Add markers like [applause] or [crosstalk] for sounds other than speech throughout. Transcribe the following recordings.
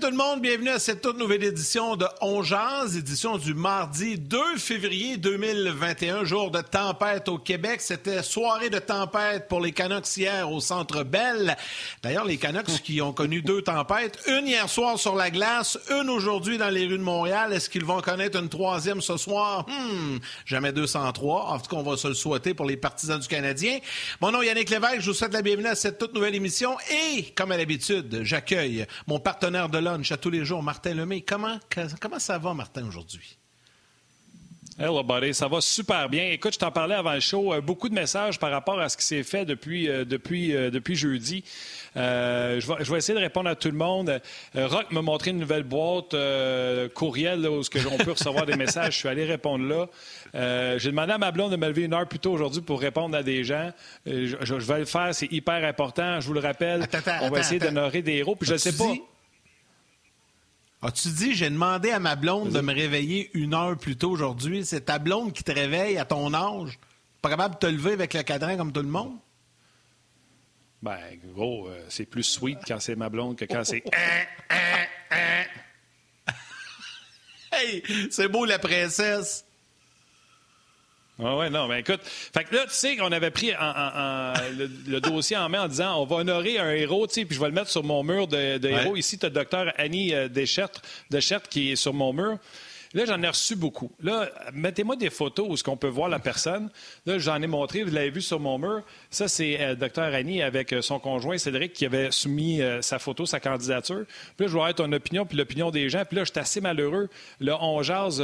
Tout le monde, bienvenue à cette toute nouvelle édition de On édition du mardi 2 février 2021, jour de tempête au Québec. C'était soirée de tempête pour les Canucks hier au Centre Bell. D'ailleurs, les Canucks qui ont connu deux tempêtes, une hier soir sur la glace, une aujourd'hui dans les rues de Montréal. Est-ce qu'ils vont connaître une troisième ce soir? Hmm, jamais 203. En tout cas, on va se le souhaiter pour les partisans du Canadien. Mon nom est Yannick Lévesque, je vous souhaite la bienvenue à cette toute nouvelle émission et, comme à l'habitude, j'accueille mon partenaire de lunch à tous les jours, Martin Lemay. Comment, comment ça va, Martin, aujourd'hui? Hello, buddy. Ça va super bien. Écoute, je t'en parlais avant le show. Euh, beaucoup de messages par rapport à ce qui s'est fait depuis, euh, depuis, euh, depuis jeudi. je, vais, je, vais, essayer de répondre à tout le monde. Rock m'a montré une nouvelle boîte courriel là, où on peut recevoir des messages. Je suis allé répondre là. J'ai demandé à ma blonde de me lever une heure plus tôt aujourd'hui pour répondre à des gens. Je, vais le faire. C'est hyper important. Je vous le rappelle. on va essayer d'honorer des héros. Puis je ne sais pas. As-tu dit, j'ai demandé à ma blonde de me réveiller une heure plus tôt aujourd'hui? C'est ta blonde qui te réveille à ton âge? Pas capable de te lever avec le cadran comme tout le monde? Ben, gros, euh, c'est plus sweet quand c'est ma blonde que quand c'est. [laughs] hey, c'est beau la princesse! Oui, ouais, non, mais écoute, fait que là, tu sais qu'on avait pris le, dossier en main en disant on va honorer un héros, tu sais, puis je vais le mettre sur mon mur de, héros. Ici, tu as le docteur Annie euh, Deschert, qui est sur mon mur. Là, j'en ai reçu beaucoup. Là, mettez-moi des photos où ce qu'on peut voir la personne. Là, j'en ai montré, vous l'avez vu sur mon mur. Ça, c'est euh, Dr Annie avec euh, son conjoint Cédric qui avait soumis euh, sa photo, sa candidature. Puis là, je vois être ton opinion puis l'opinion des gens. Puis là, je suis assez malheureux. Le On jase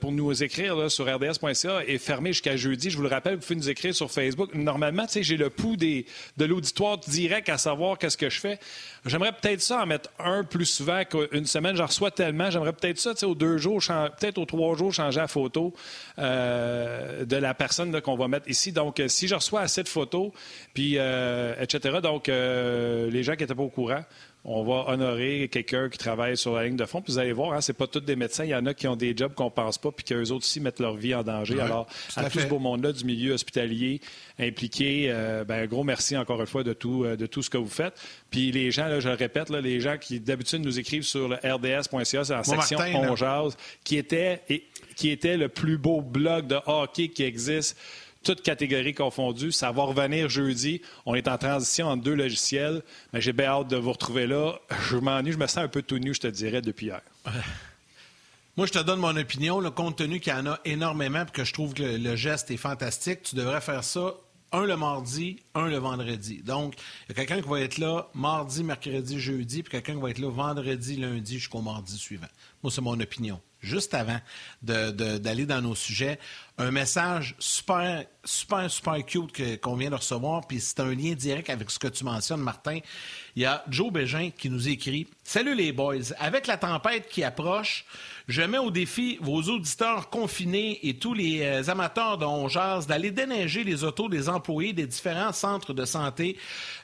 pour nous écrire sur rds.ca est fermé jusqu'à jeudi. Je vous le rappelle, vous pouvez nous écrire sur Facebook. Normalement, tu sais, j'ai le pouls de l'auditoire direct à savoir qu'est-ce que je fais. J'aimerais peut-être ça en mettre un plus souvent qu'une semaine. J'en reçois tellement. J'aimerais peut-être ça, tu sais, aux deux jours, peut-être aux trois jours, changer la photo euh, de la personne qu'on va mettre ici. Donc, euh, si je reçois assez de photos, puis euh, etc., donc les gens qui n'étaient pas au courant, on va honorer quelqu'un qui travaille sur la ligne de fond. Puis vous allez voir, hein, c'est pas tous des médecins. Il y en a qui ont des jobs qu'on pense pas, puis qu'eux autres aussi mettent leur vie en danger. Alors, à, tout ce beau monde-là du milieu hospitalier impliqué, euh, ben, un gros merci encore une fois de tout, euh, de tout ce que vous faites. Puis les gens, là, je le répète, là, les gens qui d'habitude nous écrivent sur le rds.ca, c'est la section On jase, qui était, et, qui était le plus beau blog de hockey qui existe toutes catégories confondues. Ça va revenir jeudi. On est en transition entre deux logiciels. Mais j'ai bien hâte de vous retrouver là. Je m'ennuie, je me sens un peu tout nu, je te dirais, depuis hier. [laughs] Moi, je te donne mon opinion. Le compte tenu qu'il y en a énormément et que je trouve que le, geste est fantastique, tu devrais faire ça un le mardi, un le vendredi. Donc, il y a quelqu'un qui va être là mardi, mercredi, jeudi, puis quelqu'un qui va être là vendredi, lundi jusqu'au mardi suivant. Moi, c'est mon opinion. Juste avant d'aller dans nos sujets, un message super, super, super cute qu'on vient de recevoir, puis c'est un lien direct avec ce que tu mentionnes, Martin. Il y a Joe Bégin qui nous écrit Salut les boys, avec la tempête qui approche, je mets au défi vos auditeurs confinés et tous les euh, amateurs de d'aller déneiger les autos des employés des différents centres de santé,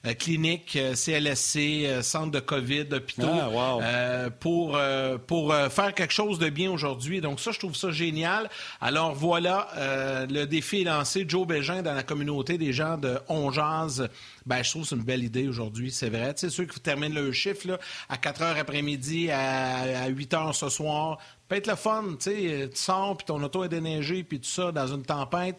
euh, cliniques, CLSC, euh, centres de COVID, hôpitaux, ah, pour, pour faire quelque chose de bien aujourd'hui. Donc ça, je trouve ça génial. Alors voilà, le défi est lancé. Joe Bégin dans la communauté des gens de On ben, je trouve que c'est une belle idée aujourd'hui, c'est vrai. Tu sais, ceux qui terminent le chiffre là, à 4 heures après-midi, à, à 8 heures ce soir, peut être le fun, tu sais, tu sors, puis ton auto est déneigée, puis tout ça, dans une tempête.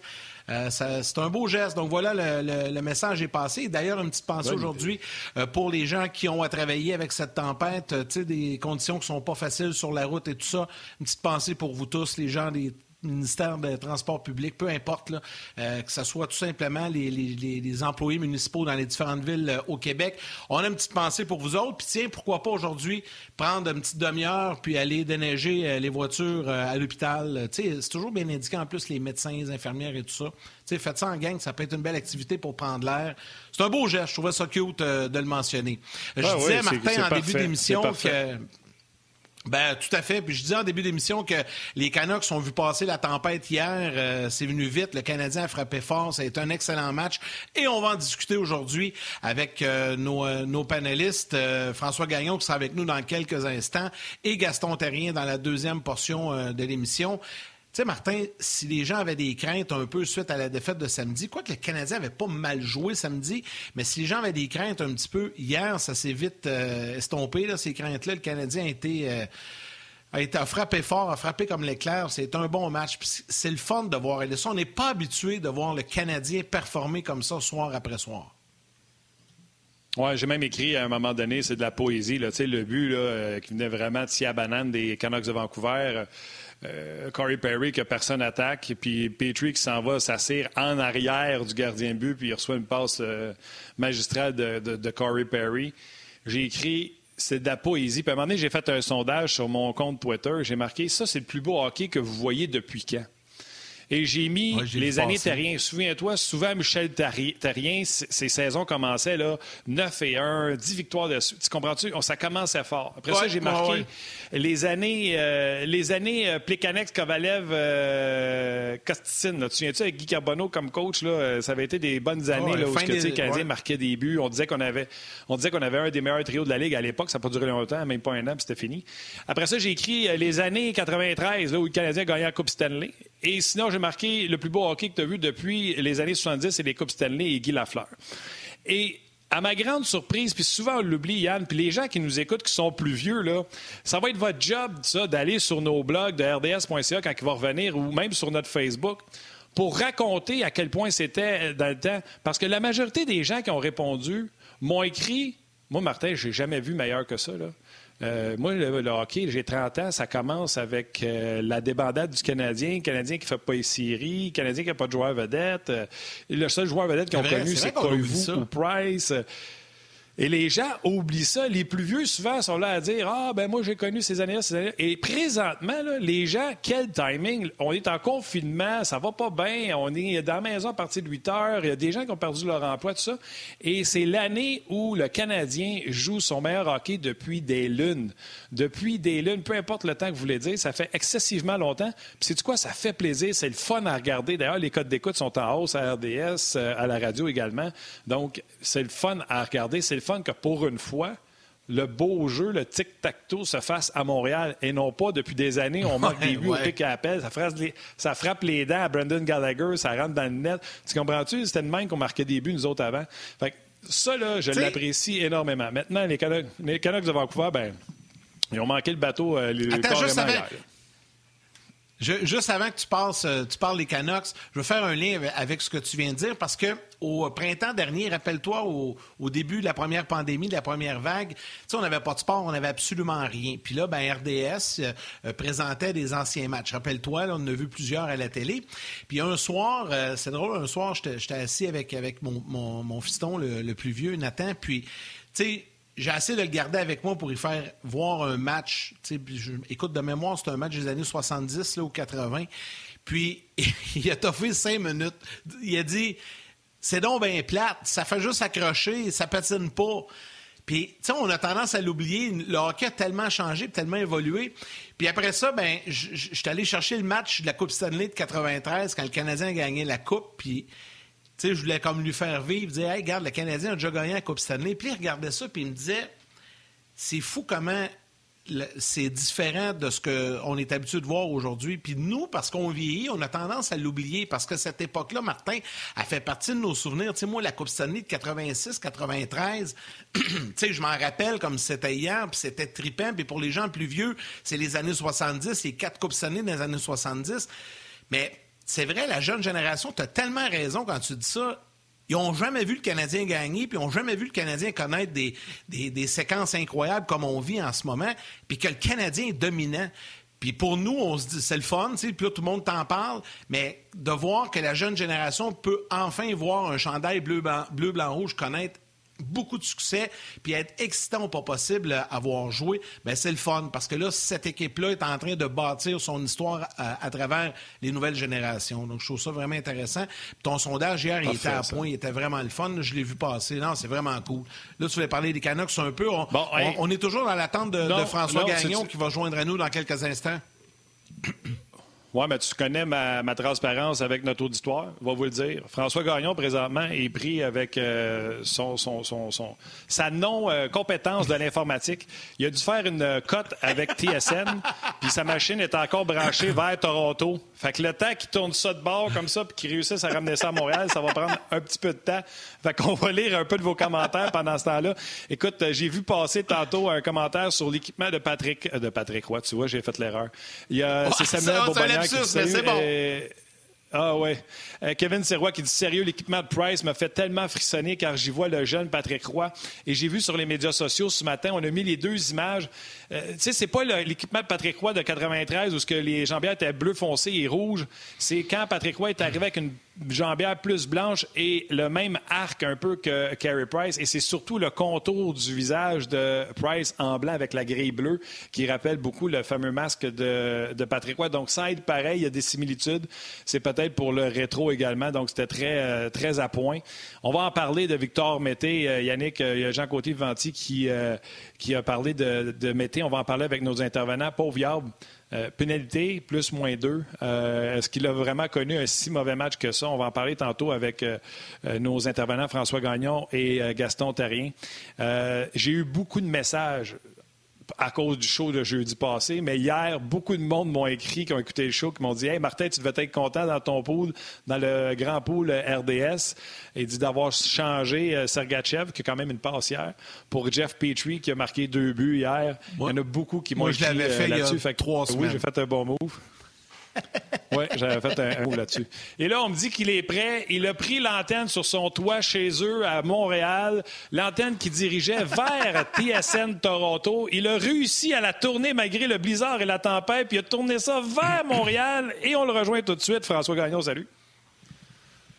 Euh, c'est un beau geste. Donc voilà, le, message est passé. D'ailleurs, une petite pensée aujourd'hui euh, pour les gens qui ont à travailler avec cette tempête, euh, tu sais, des conditions qui sont pas faciles sur la route et tout ça. Une petite pensée pour vous tous, les gens des ministère des Transports publics, peu importe, là, euh, que ce soit tout simplement les, les, les, employés municipaux dans les différentes villes euh, au Québec. On a une petite pensée pour vous autres. Puis tiens, pourquoi pas aujourd'hui prendre une petite demi-heure puis aller déneiger euh, les voitures à l'hôpital. C'est toujours bien indiqué en plus les médecins, les infirmières et tout ça. faites ça en gang, ça peut être une belle activité pour prendre l'air. C'est un beau geste, je trouvais ça cute de le mentionner. Je ah disais, Martin, en début d'émission que ben, tout à fait. Puis je disais en début d'émission que les Canucks ont vu passer la tempête hier. Euh, c'est venu vite. Le Canadien a frappé fort. Ça a été un excellent match. Et on va en discuter aujourd'hui avec euh, nos, euh, nos, panélistes. François Gagnon qui sera avec nous dans quelques instants et Gaston Terrien dans la deuxième portion de l'émission sais, Martin, si les gens avaient des craintes un peu suite à la défaite de samedi, quoique le Canadien n'avait pas mal joué samedi, mais si les gens avaient des craintes un petit peu, hier, ça s'est vite euh, estompé, là, ces craintes-là. Le Canadien a été, euh, a été frappé fort, a frappé comme l'éclair. C'est un bon match. C'est le fun de voir. Ça, on n'est pas habitué de voir le Canadien performer comme ça soir après soir. Oui, j'ai même écrit à un moment donné, c'est de la poésie. Là, le but là, euh, qui venait vraiment de à banane des Canucks de Vancouver. Euh, Corey Perry que personne attaque, puis Petrie qui s'en va s'assire en arrière du gardien de but, puis il reçoit une passe euh, magistrale de, Corey Perry. J'ai écrit c'est de la poésie. Puis à un moment donné, j'ai fait un sondage sur mon compte Twitter. J'ai marqué ça, c'est le plus beau hockey que vous voyez depuis quand? Et j'ai mis les années Terrien. Souviens-toi, souvent, Michel Terrien, ses saisons commençaient là, 9 et 1, 10 victoires de Tu comprends-tu? Ça commençait fort. Après ça, j'ai marqué les années, euh, les années euh, Plekanex, Kovalev, euh, Kosticine. Tu souviens-tu avec Guy Carbonneau comme coach? Là, euh, ça avait été des bonnes années là, où le Canadien marquait des buts. On disait qu'on avait, on disait qu'on avait un des meilleurs trios de la Ligue à l'époque. Ça n'a pas duré longtemps, même pas un an, puis c'était fini. Après ça, j'ai écrit les années 93, là, où le Canadien gagnait la Coupe Stanley. Et sinon, j'ai marqué le plus beau hockey que tu as vu depuis les années 70, c'est les Coupes Stanley et Guy Lafleur. Et à ma grande surprise, puis souvent on l'oublie, Yann, puis les gens qui nous écoutent, qui sont plus vieux, là, ça va être votre job, ça, d'aller sur nos blogs de rds.ca quand il va revenir, ou même sur notre Facebook, pour raconter à quel point c'était dans le temps. Parce que la majorité des gens qui ont répondu m'ont écrit, moi, Martin, j'ai jamais vu meilleur que ça. Euh, moi, le, hockey, j'ai 30 ans, ça commence avec euh, la débandade du Canadien, le Canadien qui ne fait pas les séries, le Canadien qui n'a pas de joueur vedette. Euh, le seul joueur vedette qu'ils ont connu, c'est Koivu ou Price. Et les gens oublient ça. Les plus vieux, souvent, sont là à dire Ah, ben moi, j'ai connu ces années-là, ces années-là. Et présentement, les gens, quel timing? On est en confinement, ça va pas bien, on est dans la maison à partir de 8 heures, il y a des gens qui ont perdu leur emploi, tout ça. Et c'est l'année où le Canadien joue son meilleur hockey depuis des lunes. Depuis des lunes, peu importe le temps que vous voulez dire, ça fait excessivement longtemps. Puis c'est quoi? Ça fait plaisir, c'est le fun à regarder. D'ailleurs, les codes d'écoute sont en hausse à RDS, euh, à la radio également. Donc, c'est le fun à regarder, c'est le fun que pour une fois, le beau jeu, le tic-tac-toe se fasse à Montréal et non pas depuis des années, on manque des buts au pic à appel, ça frappe, les, ça frappe les dents à Brendan Gallagher, ça rentre dans le net. Tu comprends-tu? C'était de même qu'on marquait des buts, nous autres, avant. Fait ça, là, je l'apprécie énormément. Maintenant, les Canucks, les Canucks de Vancouver, ben, ils ont manqué le bateau euh, Attends, juste juste avant que tu, passes, euh, tu parles des Canucks, je veux faire un lien avec ce que tu viens de dire parce que au printemps dernier, rappelle-toi, au, début de la première pandémie, de la première vague, on n'avait pas de sport, on n'avait absolument rien. Puis là, ben, RDS euh, présentait des anciens matchs. Rappelle-toi, on en a vu plusieurs à la télé. Puis un soir, euh, c'est drôle, un soir, j'étais assis avec, avec mon, mon, fiston, le, le, plus vieux, Nathan, puis, tu sais, j'ai essayé de le garder avec moi pour y faire voir un match. Je, écoute, de mémoire, c'est un match des années 70 là, ou 80. Puis, [laughs] il a toffé cinq minutes. Il a dit C'est donc bien plate, ça fait juste accrocher, ça patine pas. Puis, tu sais, on a tendance à l'oublier. Le hockey a tellement changé, tellement évolué. Puis après ça, ben, je suis allé chercher le match de la Coupe Stanley de 93 quand le Canadien a gagné la Coupe. Puis, je voulais comme lui faire vivre, dire, hey, regarde, le Canadien a déjà gagné la Coupe Stanley. Puis il regardait ça, puis il me disait, c'est fou comment c'est différent de ce qu'on est habitué de voir aujourd'hui. Puis nous, parce qu'on vieillit, on a tendance à l'oublier parce que cette époque-là, Martin, a fait partie de nos souvenirs. Tu sais, moi, la Coupe Stanley de 86, 93, [clears throat] tu sais, je m'en rappelle comme c'était hier, puis c'était trippant. Puis pour les gens plus vieux, c'est les années 70, les quatre Coupes Stanley des années 70. Mais c'est vrai, la jeune génération, tu as tellement raison quand tu dis ça. Ils n'ont jamais vu le Canadien gagner, puis ils n'ont jamais vu le Canadien connaître des, séquences incroyables comme on vit en ce moment, puis que le Canadien est dominant. Puis pour nous, on se dit, c'est le fun, puis tout le monde t'en parle, mais de voir que la jeune génération peut enfin voir un chandail bleu, blanc, bleu, blanc rouge connaître beaucoup de succès, puis être excitant au pas possible à avoir joué, ben c'est le fun. Parce que là, cette équipe-là est en train de bâtir son histoire à, travers les nouvelles générations. Donc, je trouve ça vraiment intéressant. ton sondage hier, il était à point, il était vraiment le fun. Je l'ai vu passer. Non, c'est vraiment cool. Là, tu voulais parler des Canucks un peu. On, est toujours dans l'attente de, François Gagnon qui va joindre à nous dans quelques instants. [clears throat] Oui, mais tu connais ma, transparence avec notre auditoire, on va vous le dire. François Gagnon, présentement, est pris avec euh, son, son, son, sa non-compétence de l'informatique. Il a dû faire une cote avec TSN, [laughs] puis sa machine est encore branchée vers Toronto. Fait que le temps qu'il tourne ça de bord comme ça, puis qu'il réussisse à ramener ça à Montréal, ça va prendre un petit peu de temps. Fait qu'on va lire un peu de vos commentaires pendant ce temps-là. Écoute, j'ai vu passer tantôt un commentaire sur l'équipement de Patrick, euh, de Patrick Roy. Tu vois, j'ai fait l'erreur. Il y a, c'est Samuel c'est bon. Ah ouais. Euh, Kevin Serrois qui dit sérieux, l'équipement de Price m'a fait tellement frissonner car j'y vois le jeune Patrick Roy. Et j'ai vu sur les médias sociaux ce matin, on a mis les deux images. Euh, tu sais, c'est pas l'équipement de Patrick Roy de 93 où ce que les jambières étaient bleu foncé et rouge. C'est quand Patrick Roy est arrivé avec une jambière plus blanche et le même arc un peu que Carey Price. Et c'est surtout le contour du visage de Price en blanc avec la grille bleue qui rappelle beaucoup le fameux masque de, de Patrick Roy. Donc, ça aide pareil, il y a des similitudes. C'est peut-être pour le rétro également. Donc, c'était très, euh, très à point. On va en parler de Victor Mété. Euh, Yannick, euh, il y a Jean Côté-Venti qui, qui a parlé de, de Mété. On va en parler avec nos intervenants. Pauvre Yard. pénalité, plus moins deux. Est-ce qu'il a vraiment connu un si mauvais match que ça? On va en parler tantôt avec nos intervenants François Gagnon et Gaston Terrien. J'ai eu beaucoup de messages à cause du show de jeudi passé. Mais hier, beaucoup de monde m'ont écrit, qui ont écouté le show, qui m'ont dit Hey, Martin, tu devais être content dans ton pool, dans le grand pool RDS. Et dit d'avoir changé euh, Sergachev, qui a quand même une passe hier, pour Jeff Petrie, qui a marqué deux buts hier. il y en a beaucoup qui m'ont écrit euh, là-dessus. Fait trois semaines. Oui, j'ai fait un bon move. [laughs] oui, j'avais fait un, mot là-dessus. Et là, on me dit qu'il est prêt. Il a pris l'antenne sur son toit chez eux à Montréal, l'antenne qui dirigeait vers [laughs] TSN Toronto. Il a réussi à la tourner malgré le blizzard et la tempête, puis il a tourné ça vers Montréal et on le rejoint tout de suite. François Gagnon, salut.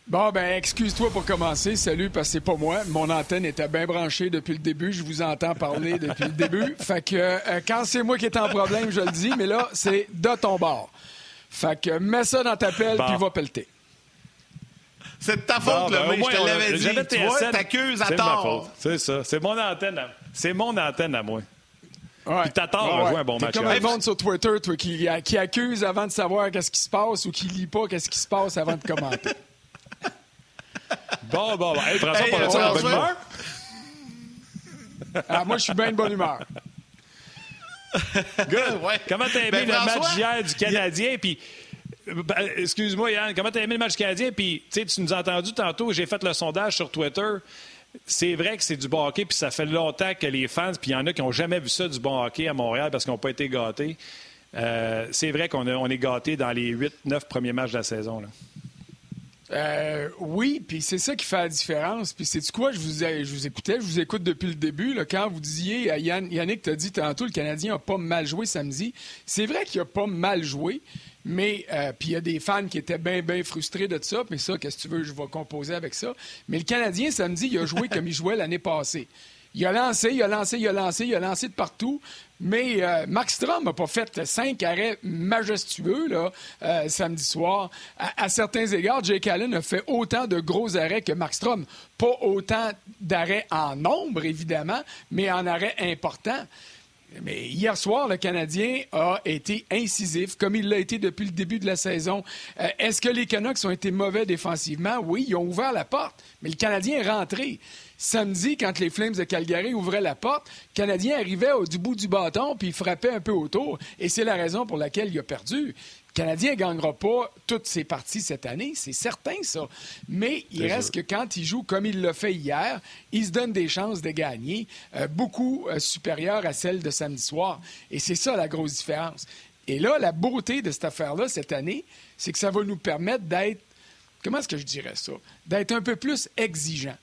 Bon, ben, excuse-toi pour commencer. Salut, parce que c'est pas moi. Mon antenne était bien branchée depuis le début. Je vous entends parler depuis le début. Fait que euh, quand c'est moi qui est en problème, je le dis, mais là, c'est de ton bord. Fait que mets ça dans ta pelle, puis va pelleter. C'est de ta faute, le ben, mec, je te l'avais dit. Tu vois, t'accuses à tort. C'est ça. C'est mon antenne. À... C'est mon antenne à moi. Ouais. Puis t'as tort ouais, ouais. un bon match. comme un monde sur Twitter, toi, qui, qui accuse avant de savoir qu'est-ce qui se passe ou qui lit pas qu'est-ce qui se passe avant de commenter. [laughs] bon, bon, bon. Hey, François, hey, euh, bonne humeur? ah, moi, je suis bien de bonne humeur. [laughs] Good. Comment t'as aimé ben, le match hier du Canadien? Puis, ben, excuse-moi, Yann, comment t'as aimé le match canadien? Puis, tu nous as entendu tantôt, j'ai fait le sondage sur Twitter. C'est vrai que c'est du bon hockey, puis ça fait longtemps que les fans, puis il y en a qui n'ont jamais vu ça du bon hockey à Montréal parce qu'ils n'ont pas été gâtés. Euh, c'est vrai qu'on on est gâtés dans les 8-9 premiers matchs de la saison. Là. Euh, oui, puis c'est ça qui fait la différence. Puis c'est du quoi, je vous, je vous écoutais, je vous écoute depuis le début. Là, quand vous disiez, Yann, Yannick t'a dit tantôt, le Canadien n'a pas mal joué samedi. C'est vrai qu'il a pas mal joué, mais euh, puis il y a des fans qui étaient bien, bien frustrés de ça. Mais ça, qu'est-ce que tu veux, je vais composer avec ça. Mais le Canadien, samedi, il a joué comme il jouait l'année passée. Il a lancé, il a lancé, il a lancé, il a lancé de partout. Mais euh, Max Strom n'a pas fait cinq arrêts majestueux là, euh, samedi soir. À, certains égards, Jake Allen a fait autant de gros arrêts que Max Strom. Pas autant d'arrêts en nombre, évidemment, mais en arrêts importants. Mais hier soir, le Canadien a été incisif, comme il l'a été depuis le début de la saison. Euh, est-ce que les Canucks ont été mauvais défensivement? Oui, ils ont ouvert la porte, mais le Canadien est rentré. Samedi, quand les Flames de Calgary ouvraient la porte, le Canadien arrivait au bout du bâton puis il frappait un peu autour. Et c'est la raison pour laquelle il a perdu. Le Canadien ne gagnera pas toutes ses parties cette année, c'est certain ça. Mais il reste que quand il joue comme il l'a fait hier, il se donne des chances de gagner, euh, beaucoup euh, supérieures à celles de samedi soir. Et c'est ça la grosse différence. Et là, la beauté de cette affaire-là cette année, c'est que ça va nous permettre d'être, comment est-ce que je dirais ça, d'être un peu plus exigeant.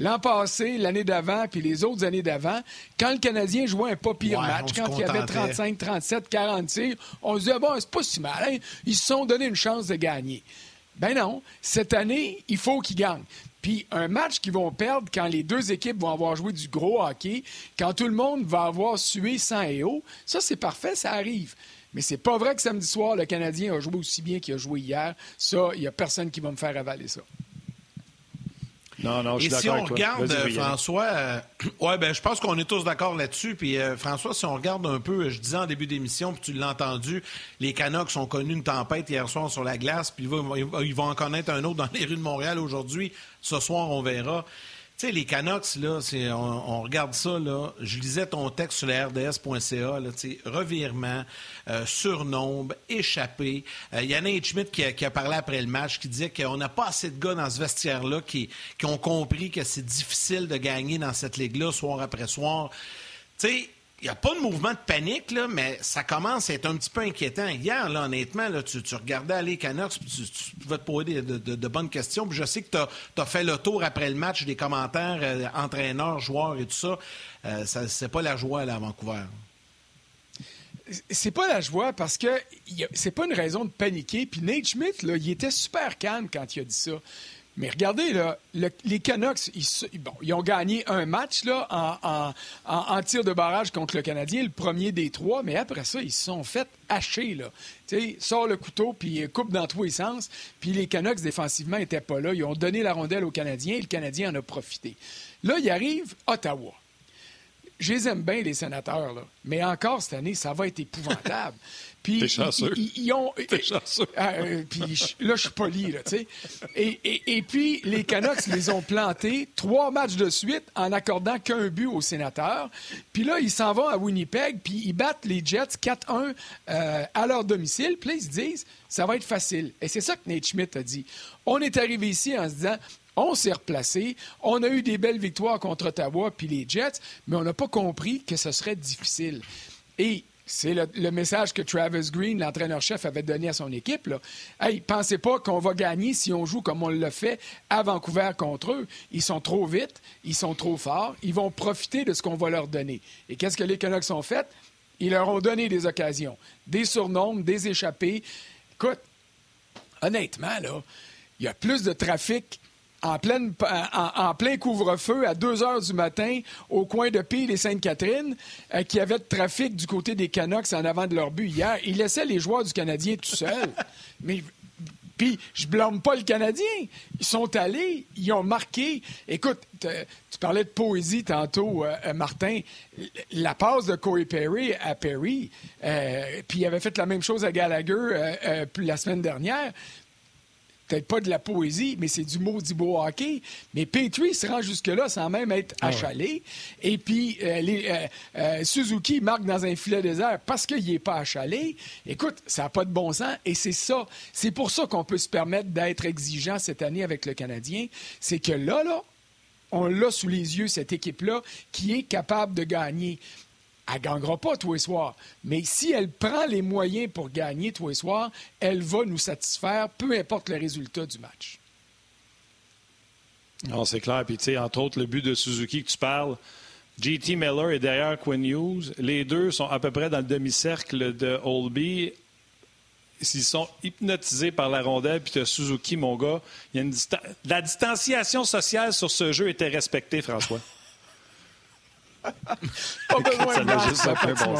L'an passé, l'année d'avant, puis les autres années d'avant, quand le Canadien jouait un pas pire match, quand il y avait 35, 37, 40 tirs, on se disait, bon, c'est pas si mal, hein? ils se sont donné une chance de gagner. Ben non, cette année, il faut qu'ils gagnent. Puis un match qu'ils vont perdre quand les deux équipes vont avoir joué du gros hockey, quand tout le monde va avoir sué sang et eau, ça c'est parfait, ça arrive. Mais c'est pas vrai que samedi soir, le Canadien a joué aussi bien qu'il a joué hier. Ça, il n'y a personne qui va me faire avaler ça. Non, non, je suis Et si on regarde, euh, François, euh, ouais, ben, je pense qu'on est tous d'accord là-dessus. Puis, euh, François, si on regarde un peu, je disais en début d'émission, puis tu l'as entendu, les Canucks ont connu une tempête hier soir sur la glace, puis ils vont en connaître un autre dans les rues de Montréal aujourd'hui. Ce soir, on verra. Tu sais, les Canucks, là, on, regarde ça, là. Je lisais ton texte sur la RDS.ca, là, revirement, euh, surnombre, échappé. Il y en a Schmidt qui a, qui a, parlé après le match, qui disait qu'on n'a pas assez de gars dans ce vestiaire-là qui, qui ont compris que c'est difficile de gagner dans cette ligue-là, soir après soir. Tu sais, il n'y a pas de mouvement de panique, là, mais ça commence à être un petit peu inquiétant. Hier, honnêtement, tu, regardais aller Canucks, puis tu, pouvais te poser de, bonnes questions. Puis je sais que tu as, fait le tour après le match des commentaires, euh, entraîneurs, joueurs et tout ça. Euh, ça c'est pas la joie à Vancouver. C'est pas la joie parce que c'est pas une raison de paniquer. Puis Nate Schmidt, il était super calme quand il a dit ça. Mais regardez, là, les Canucks, ils, ont gagné un match là, en, tir de barrage contre le Canadien, le premier des trois, mais après ça, ils se sont fait hacher. Là. sort le couteau, puis coupe dans tous les sens. Puis les Canucks, défensivement, n'étaient pas là. Ils ont donné la rondelle aux Canadiens et le Canadien en a profité. Là, il arrive Ottawa. Je les aime bien, les sénateurs, là. mais encore cette année, ça va être épouvantable. [laughs] Puis, chanceux. Ils, ont, chanceux. [laughs] Ah, euh, puis là, je suis poli, là, tu sais. Et, et, et, puis, les Canucks les ont plantés trois matchs de suite en accordant qu'un but aux sénateurs. Puis là, ils s'en vont à Winnipeg, puis ils battent les Jets 4-1 euh, à leur domicile. Puis là, ils se disent, ça va être facile. Et c'est ça que Nate Schmidt a dit. On est arrivé ici en se disant, on s'est replacé. On a eu des belles victoires contre Ottawa puis les Jets, mais on n'a pas compris que ce serait difficile. Et c'est le, message que Travis Green, l'entraîneur-chef, avait donné à son équipe. Là. Hey, pensez pas qu'on va gagner si on joue comme on l'a fait à Vancouver contre eux. Ils sont trop vite, ils sont trop forts, ils vont profiter de ce qu'on va leur donner. Et qu'est-ce que les Canucks ont fait? Ils leur ont donné des occasions, des surnombres, des échappées. Écoute, honnêtement, là, il y a plus de trafic en, pleine, en, plein couvre-feu à 2 heures du matin au coin de Pile et Sainte-Catherine, euh, qui avait de trafic du côté des Canucks en avant de leur but hier. Ils laissaient les joueurs du Canadien tout seuls. [laughs] Mais puis, je blâme pas le Canadien. Ils sont allés, ils ont marqué. Écoute, tu parlais de poésie tantôt, euh, euh, Martin. La passe de Corey Perry à Perry, puis il avait fait la même chose à Gallagher la semaine dernière peut-être pas de la poésie, mais c'est du maudit beau hockey. Mais Petrie se rend jusque-là sans même être ah achalé. Et puis, euh, les, euh, euh, Suzuki marque dans un filet désert parce qu'il n'est pas achalé. Écoute, ça n'a pas de bon sens. Et c'est ça. C'est pour ça qu'on peut se permettre d'être exigeant cette année avec le Canadien. C'est que là, là, on l'a sous les yeux, cette équipe-là, qui est capable de gagner elle ne gagnera pas tous les soirs. Mais si elle prend les moyens pour gagner tous les soirs, elle va nous satisfaire, peu importe le résultat du match. Non, c'est clair. Puis, tu sais, entre autres, le but de Suzuki que tu parles, JT Miller est derrière Quinn Hughes. Les deux sont à peu près dans le demi-cercle de Holby. S'ils sont hypnotisés par la rondelle, puis tu as Suzuki, mon gars, il y a une la distanciation sociale sur ce jeu était respectée, François. [laughs] pas besoin de juste bon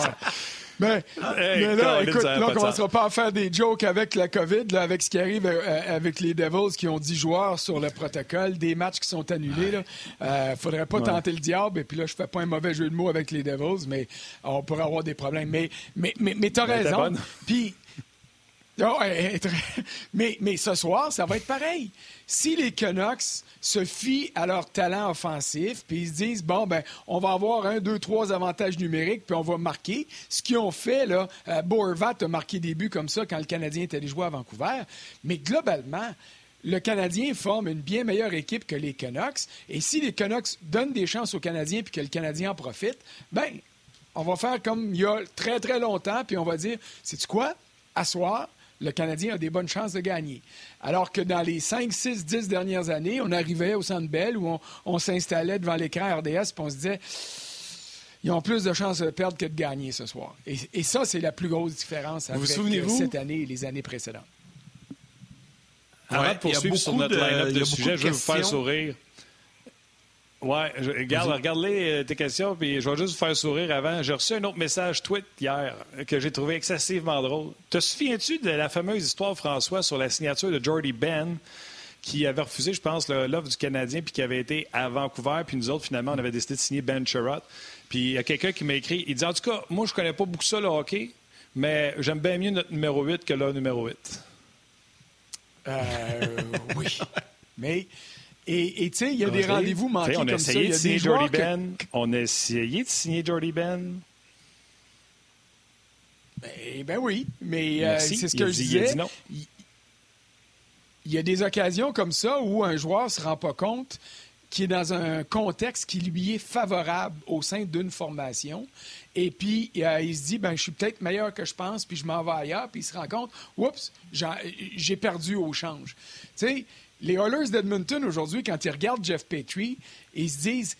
Mais, mais, là, écoute, là, on ne commencera pas à faire des jokes avec la COVID, là, avec ce qui arrive euh, avec les Devils qui ont 10 joueurs sur le protocole, des matchs qui sont annulés. Il ne euh, faudrait pas tenter le diable. Et puis là, je fais pas un mauvais jeu de mots avec les Devils, mais on pourrait avoir des problèmes. Mais, mais, mais, mais tu as raison. Puis Oh, [laughs] mais, ce soir, ça va être pareil. Si les Canucks se fient à leur talent offensif, puis ils se disent, bon, ben, on va avoir un, deux, trois avantages numériques, puis on va marquer. Ce qu'ils ont fait, là, euh, Boervat a marqué des buts comme ça quand le Canadien était allé jouer à Vancouver. Mais globalement, le Canadien forme une bien meilleure équipe que les Canucks. Et si les Canucks donnent des chances aux Canadiens puis que le Canadien en profite, ben, on va faire comme il y a très, très longtemps, puis on va dire, c'est-tu quoi? Asseoir, le Canadien a des bonnes chances de gagner. Alors que dans les 5, 6, 10 dernières années, on arrivait au Centre Bell où on, s'installait devant l'écran RDS et on se disait ils ont plus de chances de perdre que de gagner ce soir. Et, ça, c'est la plus grosse différence avec cette année et les années précédentes. Avant de poursuivre sur notre line-up de, sujets, je vais vous faire sourire. Oui, regarde, regarde-les euh, tes questions, puis je vais juste vous faire sourire avant. J'ai reçu un autre message tweet hier que j'ai trouvé excessivement drôle. Te souviens-tu de la fameuse histoire, François, sur la signature de Jordy Ben, qui avait refusé, je pense, l'offre du Canadien, puis qui avait été à Vancouver, puis nous autres, finalement, on avait décidé de signer Ben Sherrod. Puis il y a quelqu'un qui m'a écrit, il dit, en tout cas, moi, je connais pas beaucoup ça, le hockey, mais j'aime bien mieux notre numéro 8 que le numéro 8. Euh, oui. [laughs] Mais et tu sais, il y a des rendez-vous manqués on a essayé De signer Jordy Ben. On a essayé de signer Jordy Ben. Ben, ben oui, mais euh, c'est ce que je disais. Il, il y a des occasions comme ça où un joueur ne se rend pas compte qu'il est dans un contexte qui lui est favorable au sein d'une formation. Et puis, euh, il se dit, ben, je suis peut-être meilleur que je pense, puis je m'en vais ailleurs, puis il se rend compte, oups, j'ai perdu au change. Tu sais, les Oilers d'Edmonton, aujourd'hui, quand ils regardent Jeff Petrie, ils se disent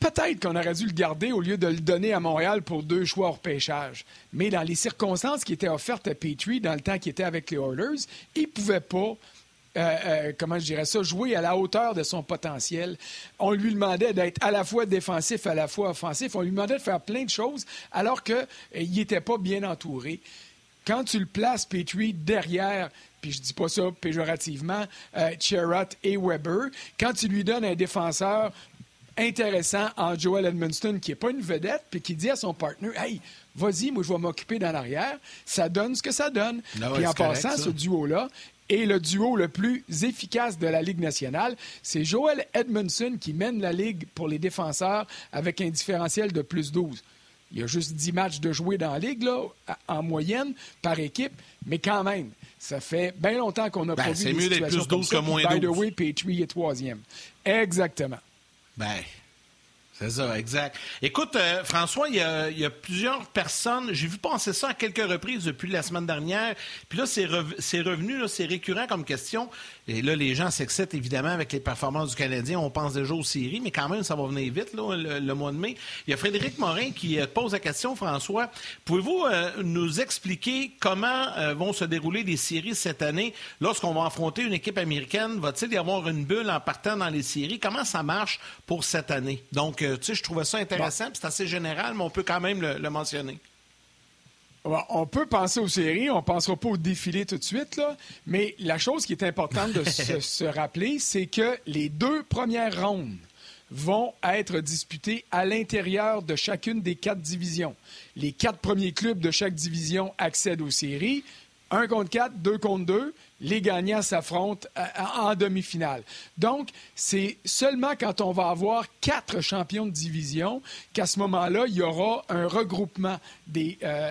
peut-être qu'on aurait dû le garder au lieu de le donner à Montréal pour deux choix hors pêchage. Mais dans les circonstances qui étaient offertes à Petrie dans le temps qu'il était avec les Oilers, il ne pouvait pas. Euh, euh, comment je dirais ça, jouer à la hauteur de son potentiel. On lui demandait d'être à la fois défensif, à la fois offensif. On lui demandait de faire plein de choses alors qu'il euh, n'était pas bien entouré. Quand tu le places, Petrie, derrière puis je dis pas ça péjorativement, euh, et Weber, quand tu lui donnes un défenseur intéressant en Joel Edmonston, qui n'est pas une vedette, puis qui dit à son partenaire Hey, vas-y, moi, je vais m'occuper dans l'arrière, ça donne ce que ça donne. Ah puis en passant, ce duo-là est le duo le plus efficace de la Ligue nationale. C'est Joel Edmondson qui mène la Ligue pour les défenseurs avec un différentiel de plus 12. Il y a juste 10 matchs de jouer dans la Ligue, là, en moyenne, par équipe, mais quand même, ça fait bien longtemps qu'on n'a ben, pas vu C'est mieux d'être plus 12 que moins 12. By the way, Petrie est troisième. Exactement. Ben, c'est ça, exact. Écoute, euh, François, il y, a, plusieurs personnes, j'ai vu penser ça à quelques reprises depuis la semaine dernière, puis là, c'est, revenu, c'est récurrent comme question. Et là, les gens s'excitent évidemment avec les performances du Canadien. On pense déjà aux séries, mais quand même, ça va venir vite, le, mois de mai. Il y a Frédéric Morin qui euh, pose la question, François. Pouvez-vous euh, nous expliquer comment vont se dérouler les séries cette année? Lorsqu'on va affronter une équipe américaine? Va-t-il y avoir une bulle en partant dans les séries? Comment ça marche pour cette année? Donc, tu sais, je trouvais ça intéressant, c'est assez général, mais on peut quand même le, mentionner. On peut penser aux séries, on ne pensera pas au défilé tout de suite, là, mais la chose qui est importante de [laughs] se, rappeler, c'est que les deux premières rondes vont être disputées à l'intérieur de chacune des quatre divisions. Les quatre premiers clubs de chaque division accèdent aux séries. Un contre quatre, deux contre deux les gagnants s'affrontent euh, en demi-finale. Donc, c'est seulement quand on va avoir quatre champions de division qu'à ce moment-là, il y aura un regroupement des... Euh,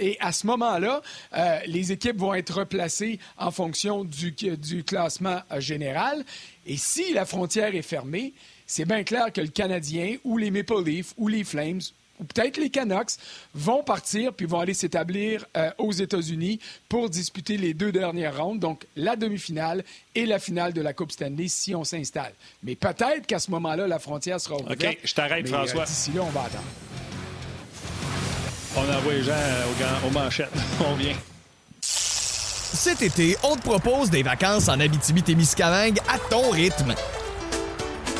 et à ce moment-là, euh, les équipes vont être replacées en fonction du, du classement général. Et si la frontière est fermée, c'est bien clair que le Canadien ou les Maple Leafs ou les Flames ou peut-être les Canucks vont partir puis vont aller s'établir euh, aux États-Unis pour disputer les deux dernières rondes, donc la demi-finale et la finale de la Coupe Stanley si on s'installe. Mais peut-être qu'à ce moment-là, la frontière sera ouverte. OK, je t'arrête, euh, François. D'ici là, on va attendre. On envoie les gens aux, aux manchettes. [laughs] on vient. Cet été, on te propose des vacances en Abitibi-Témiscamingue à ton rythme.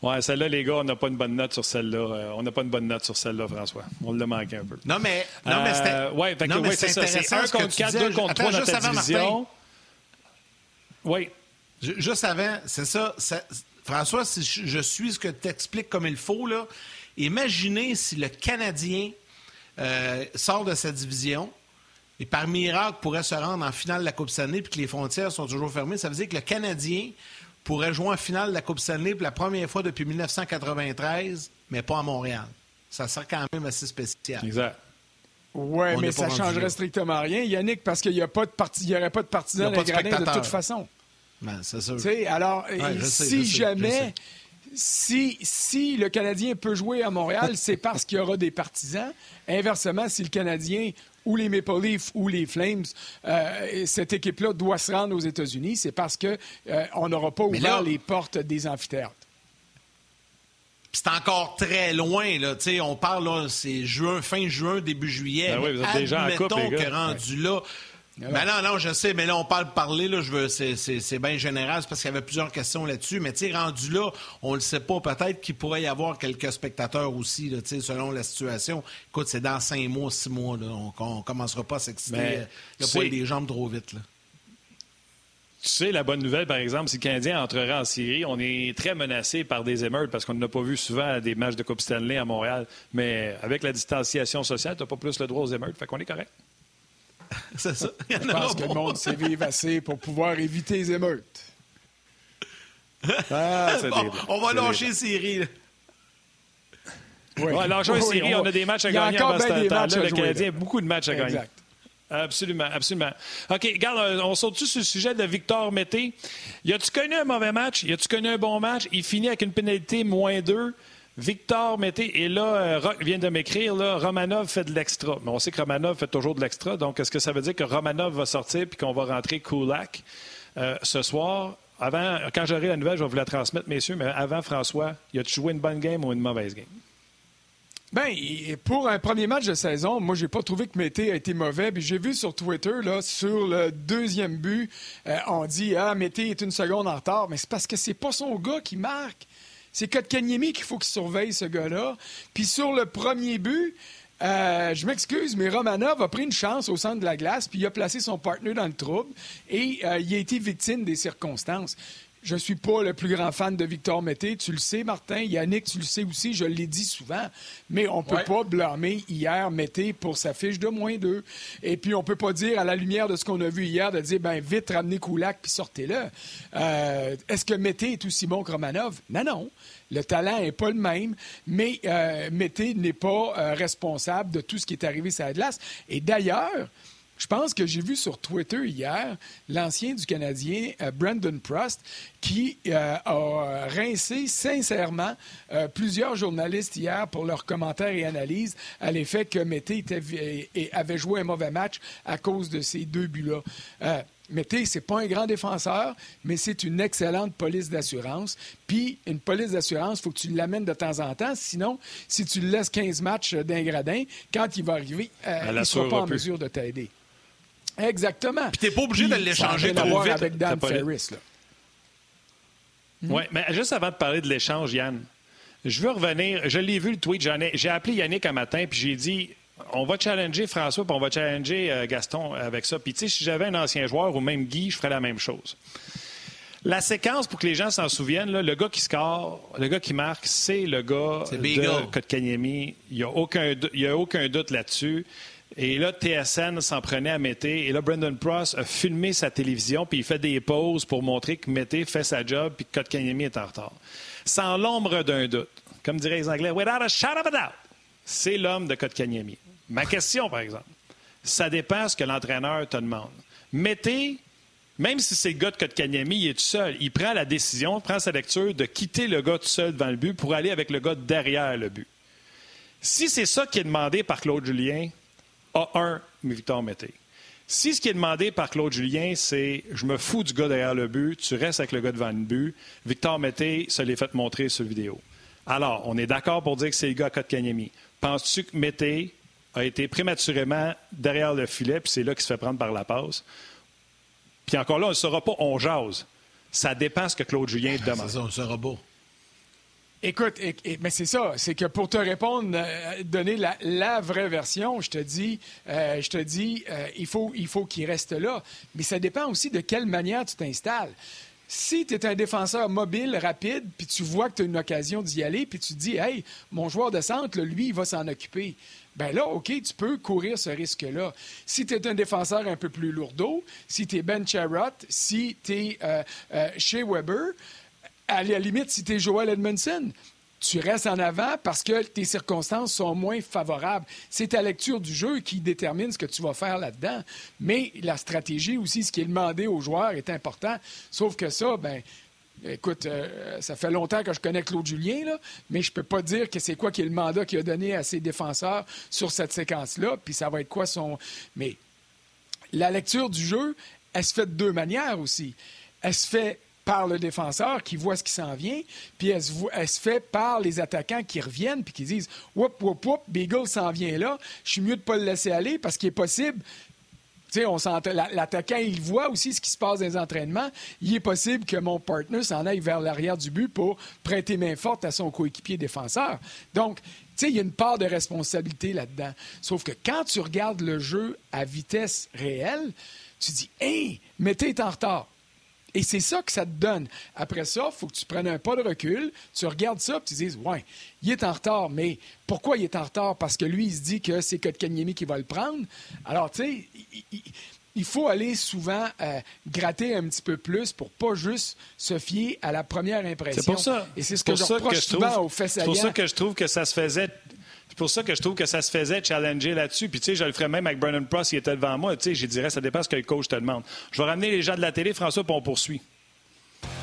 Ouais, celle-là, les gars, on n'a pas une bonne note sur celle-là. Euh, on n'a pas une bonne note sur celle-là, François. On l'a manqué un peu. Non, mais, non, mais c'était. Euh, ouais, c'est ça. C'est 1 contre 4, 2 contre 3 dans ta division. Oui. Juste avant, c'est ça, François, si je suis ce que tu expliques comme il faut, là, imaginez si le Canadien euh, sort de sa division, et par miracle pourrait se rendre en finale de la Coupe Stanley puis que les frontières sont toujours fermées, ça veut dire que le Canadien pourrait jouer en finale de la Coupe Stanley pour la première fois depuis 1993, mais pas à Montréal. Ça serait quand même assez spécial. Exact. Oui, mais ça ne changerait strictement rien, Yannick, parce qu'il n'y aurait pas de partisans dans les gradins de toute façon. Ben, c'est sûr. alors, si jamais si, si le Canadien peut jouer à Montréal, c'est parce qu'il y aura des partisans. Inversement, si le Canadien ou les Maple Leafs ou les Flames, euh, cette équipe-là doit se rendre aux États-Unis, c'est parce qu'on euh, n'aura pas ouvert les portes des amphithéâtres. C'est encore très loin, là. on parle, c'est juin, fin juin, début juillet. Ben oui, vous êtes déjà en couple, les que rendu là, ben non, non, je sais, mais là, on parle parler, là, je veux, c'est bien général, parce qu'il y avait plusieurs questions là-dessus. Mais tu sais, rendu là, on le sait pas, peut-être qu'il pourrait y avoir quelques spectateurs aussi, là, selon la situation. Écoute, c'est dans cinq mois, six mois, là, on, ne commencera pas à s'exciter. Il n'y a pas des jambes trop vite, là. Tu sais, la bonne nouvelle, par exemple, si le Canadien entrerait en Syrie, on est très menacé par des émeutes parce qu'on n'a pas vu souvent des matchs de Coupe Stanley à Montréal. Mais avec la distanciation sociale, tu n'as pas plus le droit aux émeutes. Fait qu'on est correct. [laughs] C'est ça. Je pense que le monde s'est vivre assez pour pouvoir éviter les émeutes. [laughs] Ah, on va lâcher Syrie. Oui. Ouais, lâcher Syrie, on... a des matchs à gagner avant ce temps-là. Le Canadien a beaucoup de matchs à gagner. Absolument, absolument. OK, regarde, on saute-tu sur le sujet de Victor Mété? Y a-tu connu un mauvais match? Y a-tu connu un bon match? Il finit avec une pénalité moins 2. Victor Mété, et là, euh, Rock vient de m'écrire, Romanov fait de l'extra. Mais on sait que Romanov fait toujours de l'extra. Donc, est-ce que ça veut dire que Romanov va sortir puis qu'on va rentrer Kulak euh, ce soir? Avant, quand j'aurai la nouvelle, je vais vous la transmettre, messieurs, mais avant, François, y a-tu joué une bonne game ou une mauvaise game? Bien, pour un premier match de saison, moi, j'ai pas trouvé que Mété a été mauvais. Puis j'ai vu sur Twitter, sur le deuxième but, euh, on dit Ah, Mété est une seconde en retard. Mais c'est parce que c'est pas son gars qui marque. C'est Kotkaniemi qu'il faut qu'il surveille ce gars-là. Puis sur le premier but, euh, je m'excuse, mais Romanov a pris une chance au centre de la glace, puis il a placé son partenaire dans le trouble, et euh, il a été victime des circonstances. Je ne suis pas le plus grand fan de Victor Mété. Tu le sais, Martin. Yannick, tu le sais aussi. Je l'ai dit souvent. Mais on ne peut pas blâmer hier Mété pour sa fiche de moins deux. Et puis, on ne peut pas dire, à la lumière de ce qu'on a vu hier, de dire, ben vite, ramenez Koulak puis sortez-le. Euh, est-ce que Mété est aussi bon que Romanov? Non, non. Le talent n'est pas le même, mais euh, Mété n'est pas euh, responsable de tout ce qui est arrivé sur la glace. Et d'ailleurs, je pense que j'ai vu sur Twitter hier l'ancien du Canadien, euh, Brandon Prost, qui euh, a rincé sincèrement euh, plusieurs journalistes hier pour leurs commentaires et analyses à l'effet que Mété avait joué un mauvais match à cause de ces deux buts-là. Mété, c'est pas un grand défenseur, mais c'est une excellente police d'assurance. Puis, une police d'assurance, il faut que tu l'amènes de temps en temps. Sinon, si tu le laisses 15 matchs d'un gradin, quand il va arriver, il ne sera pas en mesure de t'aider. Exactement. Puis t'es pas obligé de l'échanger trop vite. avec Dan Ferris. Oui, mais juste avant de parler de l'échange, Yann, je veux revenir. Je l'ai vu le tweet. J'ai appelé Yannick un matin, puis j'ai dit on va challenger François, puis on va challenger euh, Gaston avec ça. Puis, tu sais, si j'avais un ancien joueur ou même Guy, je ferais la même chose. La séquence, pour que les gens s'en souviennent, le gars qui score, le gars qui marque, c'est le gars de Kotkaniemi. Il n'y a, a, aucun doute là-dessus. Et là, TSN s'en prenait à Mété. Et là, Brendan Pross a filmé sa télévision, puis il fait des pauses pour montrer que Mété fait sa job, puis que Kotkaniemi est en retard. Sans l'ombre d'un doute, comme diraient les Anglais, without a shadow of a doubt, c'est l'homme de Kotkaniemi. Ma question, par exemple, ça dépend ce que l'entraîneur te demande. Mété, même si c'est le gars de Kotkaniemi, il est tout seul. Il prend la décision, prend sa lecture de quitter le gars tout seul devant le but pour aller avec le gars derrière le but. Si c'est ça qui est demandé par Claude Julien, a1, Victor Mété. Si ce qui est demandé par Claude Julien, c'est je me fous du gars derrière le but, tu restes avec le gars devant le but, Victor Mété se l'est fait montrer sur vidéo. Alors, on est d'accord pour dire que c'est le gars à Kotkaniemi. Penses-tu que Mété a été prématurément derrière le filet, puis c'est là qu'il se fait prendre par la passe? Puis encore là, on ne saura pas, on jase. Ça dépend ce que Claude Julien demande. C'est ça, on ne saura pas. Écoute, mais c'est ça, c'est que pour te répondre, euh, donner la, vraie version, je te dis, euh, je te dis, euh, il faut, il faut qu'il reste là. Mais ça dépend aussi de quelle manière tu t'installes. Si tu es un défenseur mobile, rapide, puis tu vois que tu as une occasion d'y aller, puis tu te dis, hey, mon joueur de centre, lui, il va s'en occuper. ben là, OK, tu peux courir ce risque-là. Si tu es un défenseur un peu plus lourdeau, si tu es Ben Charrot, si tu es Shea Weber, à la limite, si tu es Joel Edmondson, tu restes en avant parce que tes circonstances sont moins favorables. C'est ta lecture du jeu qui détermine ce que tu vas faire là-dedans. Mais la stratégie aussi, ce qui est demandé aux joueurs est important. Sauf que ça, ben, Écoute, euh, ça fait longtemps que je connais Claude Julien, là, mais je peux pas dire que c'est quoi qui est le mandat qu'il a donné à ses défenseurs sur cette séquence-là, puis ça va être quoi son... Mais la lecture du jeu, elle se fait de deux manières aussi. Elle se fait par le défenseur qui voit ce qui s'en vient, puis elle se, fait par les attaquants qui reviennent puis qui disent Whoop, whoop, whoop, Beagle s'en vient là, je suis mieux de ne pas le laisser aller parce qu'il est possible. L'attaquant, il voit aussi ce qui se passe dans les entraînements. Il est possible que mon partner s'en aille vers l'arrière du but pour prêter main forte à son coéquipier défenseur. Donc, il y a une part de responsabilité là-dedans. Sauf que quand tu regardes le jeu à vitesse réelle, tu dis, hey, mais t'es en retard. Et c'est ça que ça te donne. Après ça, il faut que tu prennes un pas de recul, tu regardes ça, et tu dises, ouais, il est en retard, mais pourquoi il est en retard? Parce que lui, il se dit que c'est Kotkaniemi qui va le prendre. Alors, tu sais, il, faut aller souvent euh, gratter un petit peu plus pour pas juste se fier à la première impression. C'est pour ça. Et c'est ce que je reproche souvent aux C'est pour ça que je trouve que ça se faisait pour ça que je trouve que ça se faisait challenger là-dessus. Puis, tu sais, je le ferais même avec Brennan Pross, il était devant moi. Tu sais, je dirais, ça dépend ce que le coach te demande. Je vais ramener les gens de la télé, François, puis on poursuit.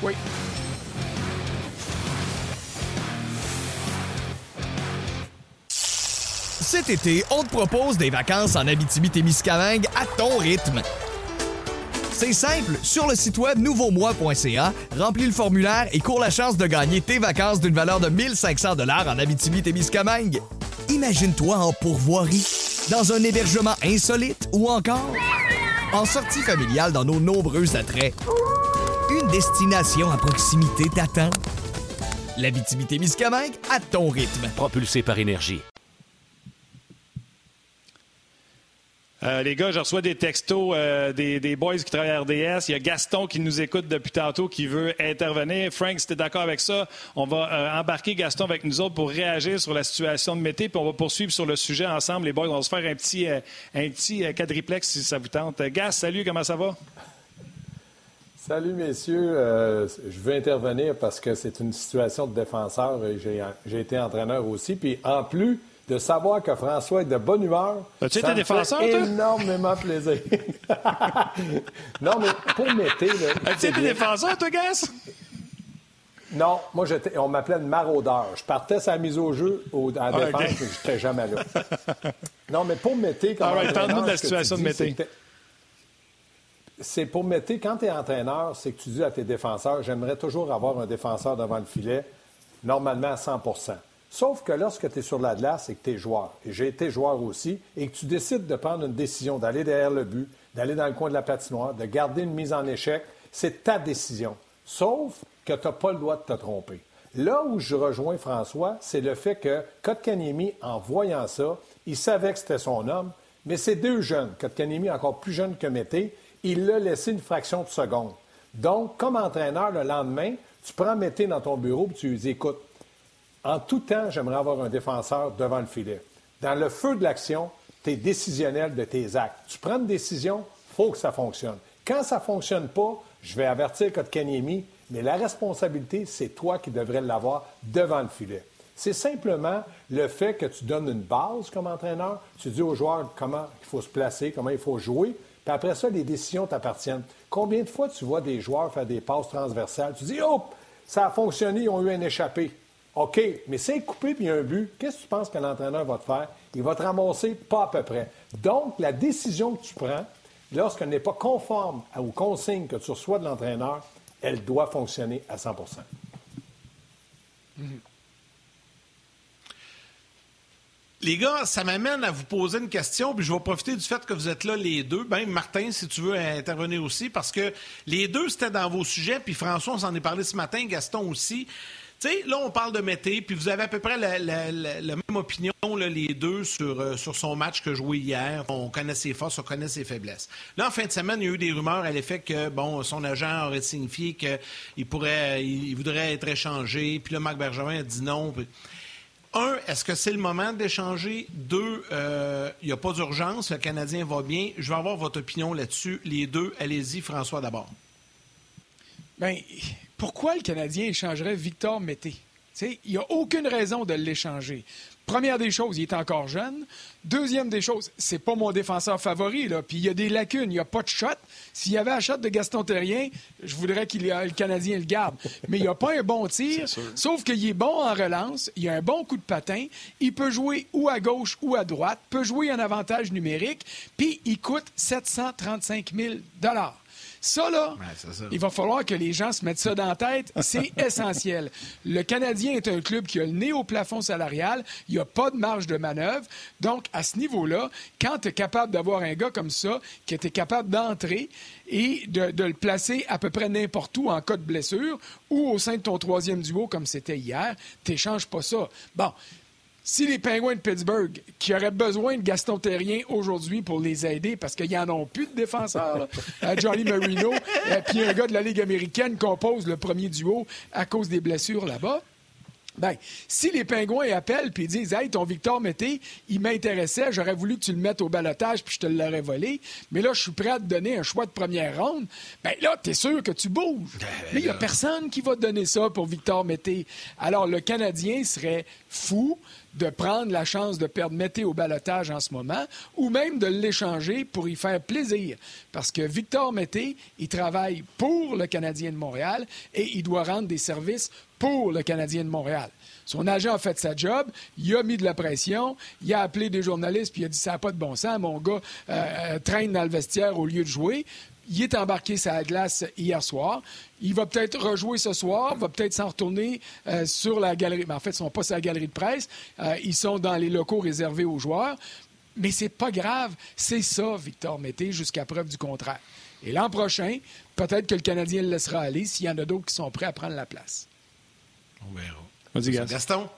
Oui. Cet été, on te propose des vacances en Abitibi-Témiscamingue à ton rythme. C'est simple, sur le site web nouveaumois.ca, remplis le formulaire et cours la chance de gagner tes vacances d'une valeur de 1500 dollars en Abitibi-Témiscamingue. Imagine-toi en pourvoirie, dans un hébergement insolite ou encore en sortie familiale dans nos nombreux attraits. Une destination à proximité t'attend. L'Abitibi-Témiscamingue à ton rythme. Propulsé par énergie. Euh, les gars, je reçois des textos euh, des, boys qui travaillent à RDS. Il y a Gaston qui nous écoute depuis tantôt qui veut intervenir. Frank, si tu es d'accord avec ça, on va euh, embarquer Gaston avec nous autres pour réagir sur la situation de Mété, puis on va poursuivre sur le sujet ensemble. Les boys, on va se faire un petit, un petit quadriplex si ça vous tente. Gas, salut, comment ça va? Salut, messieurs. je veux intervenir parce que c'est une situation de défenseur. J'ai été entraîneur aussi. Puis en plus, de savoir que François est de bonne humeur. As-tu été défenseur, fait énormément plaisir. [laughs] non, mais pour Mété... As-tu été défenseur, toi, Gas? Non, moi, j'étais, on m'appelait le maraudeur. Je partais sa mise au jeu au, en ah, défense, mais je n'étais jamais là. [laughs] non, mais pour Mété... Comme right, parle-nous de la situation de Mété. C'est pour Mété, quand tu es entraîneur, c'est que tu dis à tes défenseurs, j'aimerais toujours avoir un défenseur devant le filet, normalement à 100 Sauf que lorsque tu es sur la glace et que tu es joueur, et j'ai été joueur aussi, et que tu décides de prendre une décision, d'aller derrière le but, d'aller dans le coin de la patinoire, de garder une mise en échec, c'est ta décision. Sauf que tu n'as pas le droit de te tromper. Là où je rejoins François, c'est le fait que Kotkaniemi, en voyant ça, il savait que c'était son homme, mais c'est deux jeunes. Kotkaniemi, encore plus jeune que Mété, il l'a laissé une fraction de seconde. Donc, comme entraîneur, le lendemain, tu prends Mété dans ton bureau et tu lui dis, écoute, en tout temps, j'aimerais avoir un défenseur devant le filet. Dans le feu de l'action, tu es décisionnel de tes actes. Tu prends une décision, faut que ça fonctionne. Quand ça ne fonctionne pas, je vais avertir Kotkaniemi, mais la responsabilité, c'est toi qui devrais l'avoir devant le filet. C'est simplement le fait que tu donnes une base comme entraîneur, tu dis aux joueurs comment il faut se placer, comment il faut jouer, puis après ça, les décisions t'appartiennent. Combien de fois tu vois des joueurs faire des passes transversales, tu dis, oh, ça a fonctionné, ils ont eu un échappé. OK, mais c'est coupé puis il y a un but. Qu'est-ce que tu penses que l'entraîneur va te faire? Il va te ramasser pas à peu près. Donc, la décision que tu prends, lorsqu'elle n'est pas conforme aux consignes que tu reçois de l'entraîneur, elle doit fonctionner à 100% Les gars, ça m'amène à vous poser une question, puis je vais profiter du fait que vous êtes là les deux. Ben, Martin, si tu veux intervenir aussi, parce que les deux, c'était dans vos sujets, puis François, on s'en est parlé ce matin, Gaston aussi. Là, on parle de Mété, puis vous avez à peu près la, même opinion, les deux, sur, euh, sur son match que joué hier. On connaît ses forces, on connaît ses faiblesses. Là, en fin de semaine, il y a eu des rumeurs à l'effet que, bon, son agent aurait signifié qu'il pourrait, voudrait être échangé, puis là, Marc Bergevin a dit non. un, est-ce que c'est le moment d'échanger? Deux, euh, il n'y a pas d'urgence, le Canadien va bien. Je vais avoir votre opinion là-dessus. Les deux, allez-y, François d'abord. Bien, pourquoi le Canadien échangerait Victor Mété? Il n'y a aucune raison de l'échanger. Première des choses, il est encore jeune. Deuxième des choses, c'est pas mon défenseur favori, là. Puis il y a des lacunes, il n'y a pas de shot. S'il y avait un shot de Gaston Terrien, je voudrais que le Canadien le garde. Mais il n'y a pas un bon tir. Sauf qu'il est bon en relance, il a un bon coup de patin, il peut jouer ou à gauche ou à droite, peut jouer en avantage numérique, puis il coûte 735 000 ça, là, il va falloir que les gens se mettent ça dans la tête. C'est [laughs] essentiel. Le Canadien est un club qui a le nez au plafond salarial. Il n'y a pas de marge de manœuvre. Donc, à ce niveau-là, quand tu es capable d'avoir un gars comme ça, qui était capable d'entrer et de, de, le placer à peu près n'importe où en cas de blessure ou au sein de ton troisième duo, comme c'était hier, tu n'échanges pas ça. Bon, si les Penguins de Pittsburgh, qui auraient besoin de Gaston Terrien aujourd'hui pour les aider, parce qu'ils n'en ont plus de défenseurs, Johnny Marino, euh, puis un gars de la Ligue américaine compose le premier duo à cause des blessures là-bas, ben, si les pingouins appellent puis disent Hey, ton Victor Mété, il m'intéressait, j'aurais voulu que tu le mettes au balotage puis je te l'aurais volé, mais là, je suis prêt à te donner un choix de première ronde, ben là, t'es sûr que tu bouges. Ben, mais il n'y a personne qui va te donner ça pour Victor Mété. Alors, le Canadien serait fou de prendre la chance de perdre Mété au balotage en ce moment ou même de l'échanger pour y faire plaisir. Parce que Victor Mété, il travaille pour le Canadien de Montréal et il doit rendre des services pour le Canadien de Montréal. Son agent a fait sa job, il a mis de la pression, il a appelé des journalistes puis il a dit ça n'a pas de bon sens, mon gars euh, euh, traîne dans le vestiaire au lieu de jouer. Il est embarqué sur la glace hier soir. Il va peut-être rejouer ce soir, va peut-être s'en retourner euh, sur la galerie. Mais en fait, ils ne sont pas sur la galerie de presse. ils sont dans les locaux réservés aux joueurs. Mais c'est pas grave. C'est ça, Victor Mété, jusqu'à preuve du contraire. Et l'an prochain, peut-être que le Canadien le laissera aller s'il y en a d'autres qui sont prêts à prendre la place. On verra. Gaston?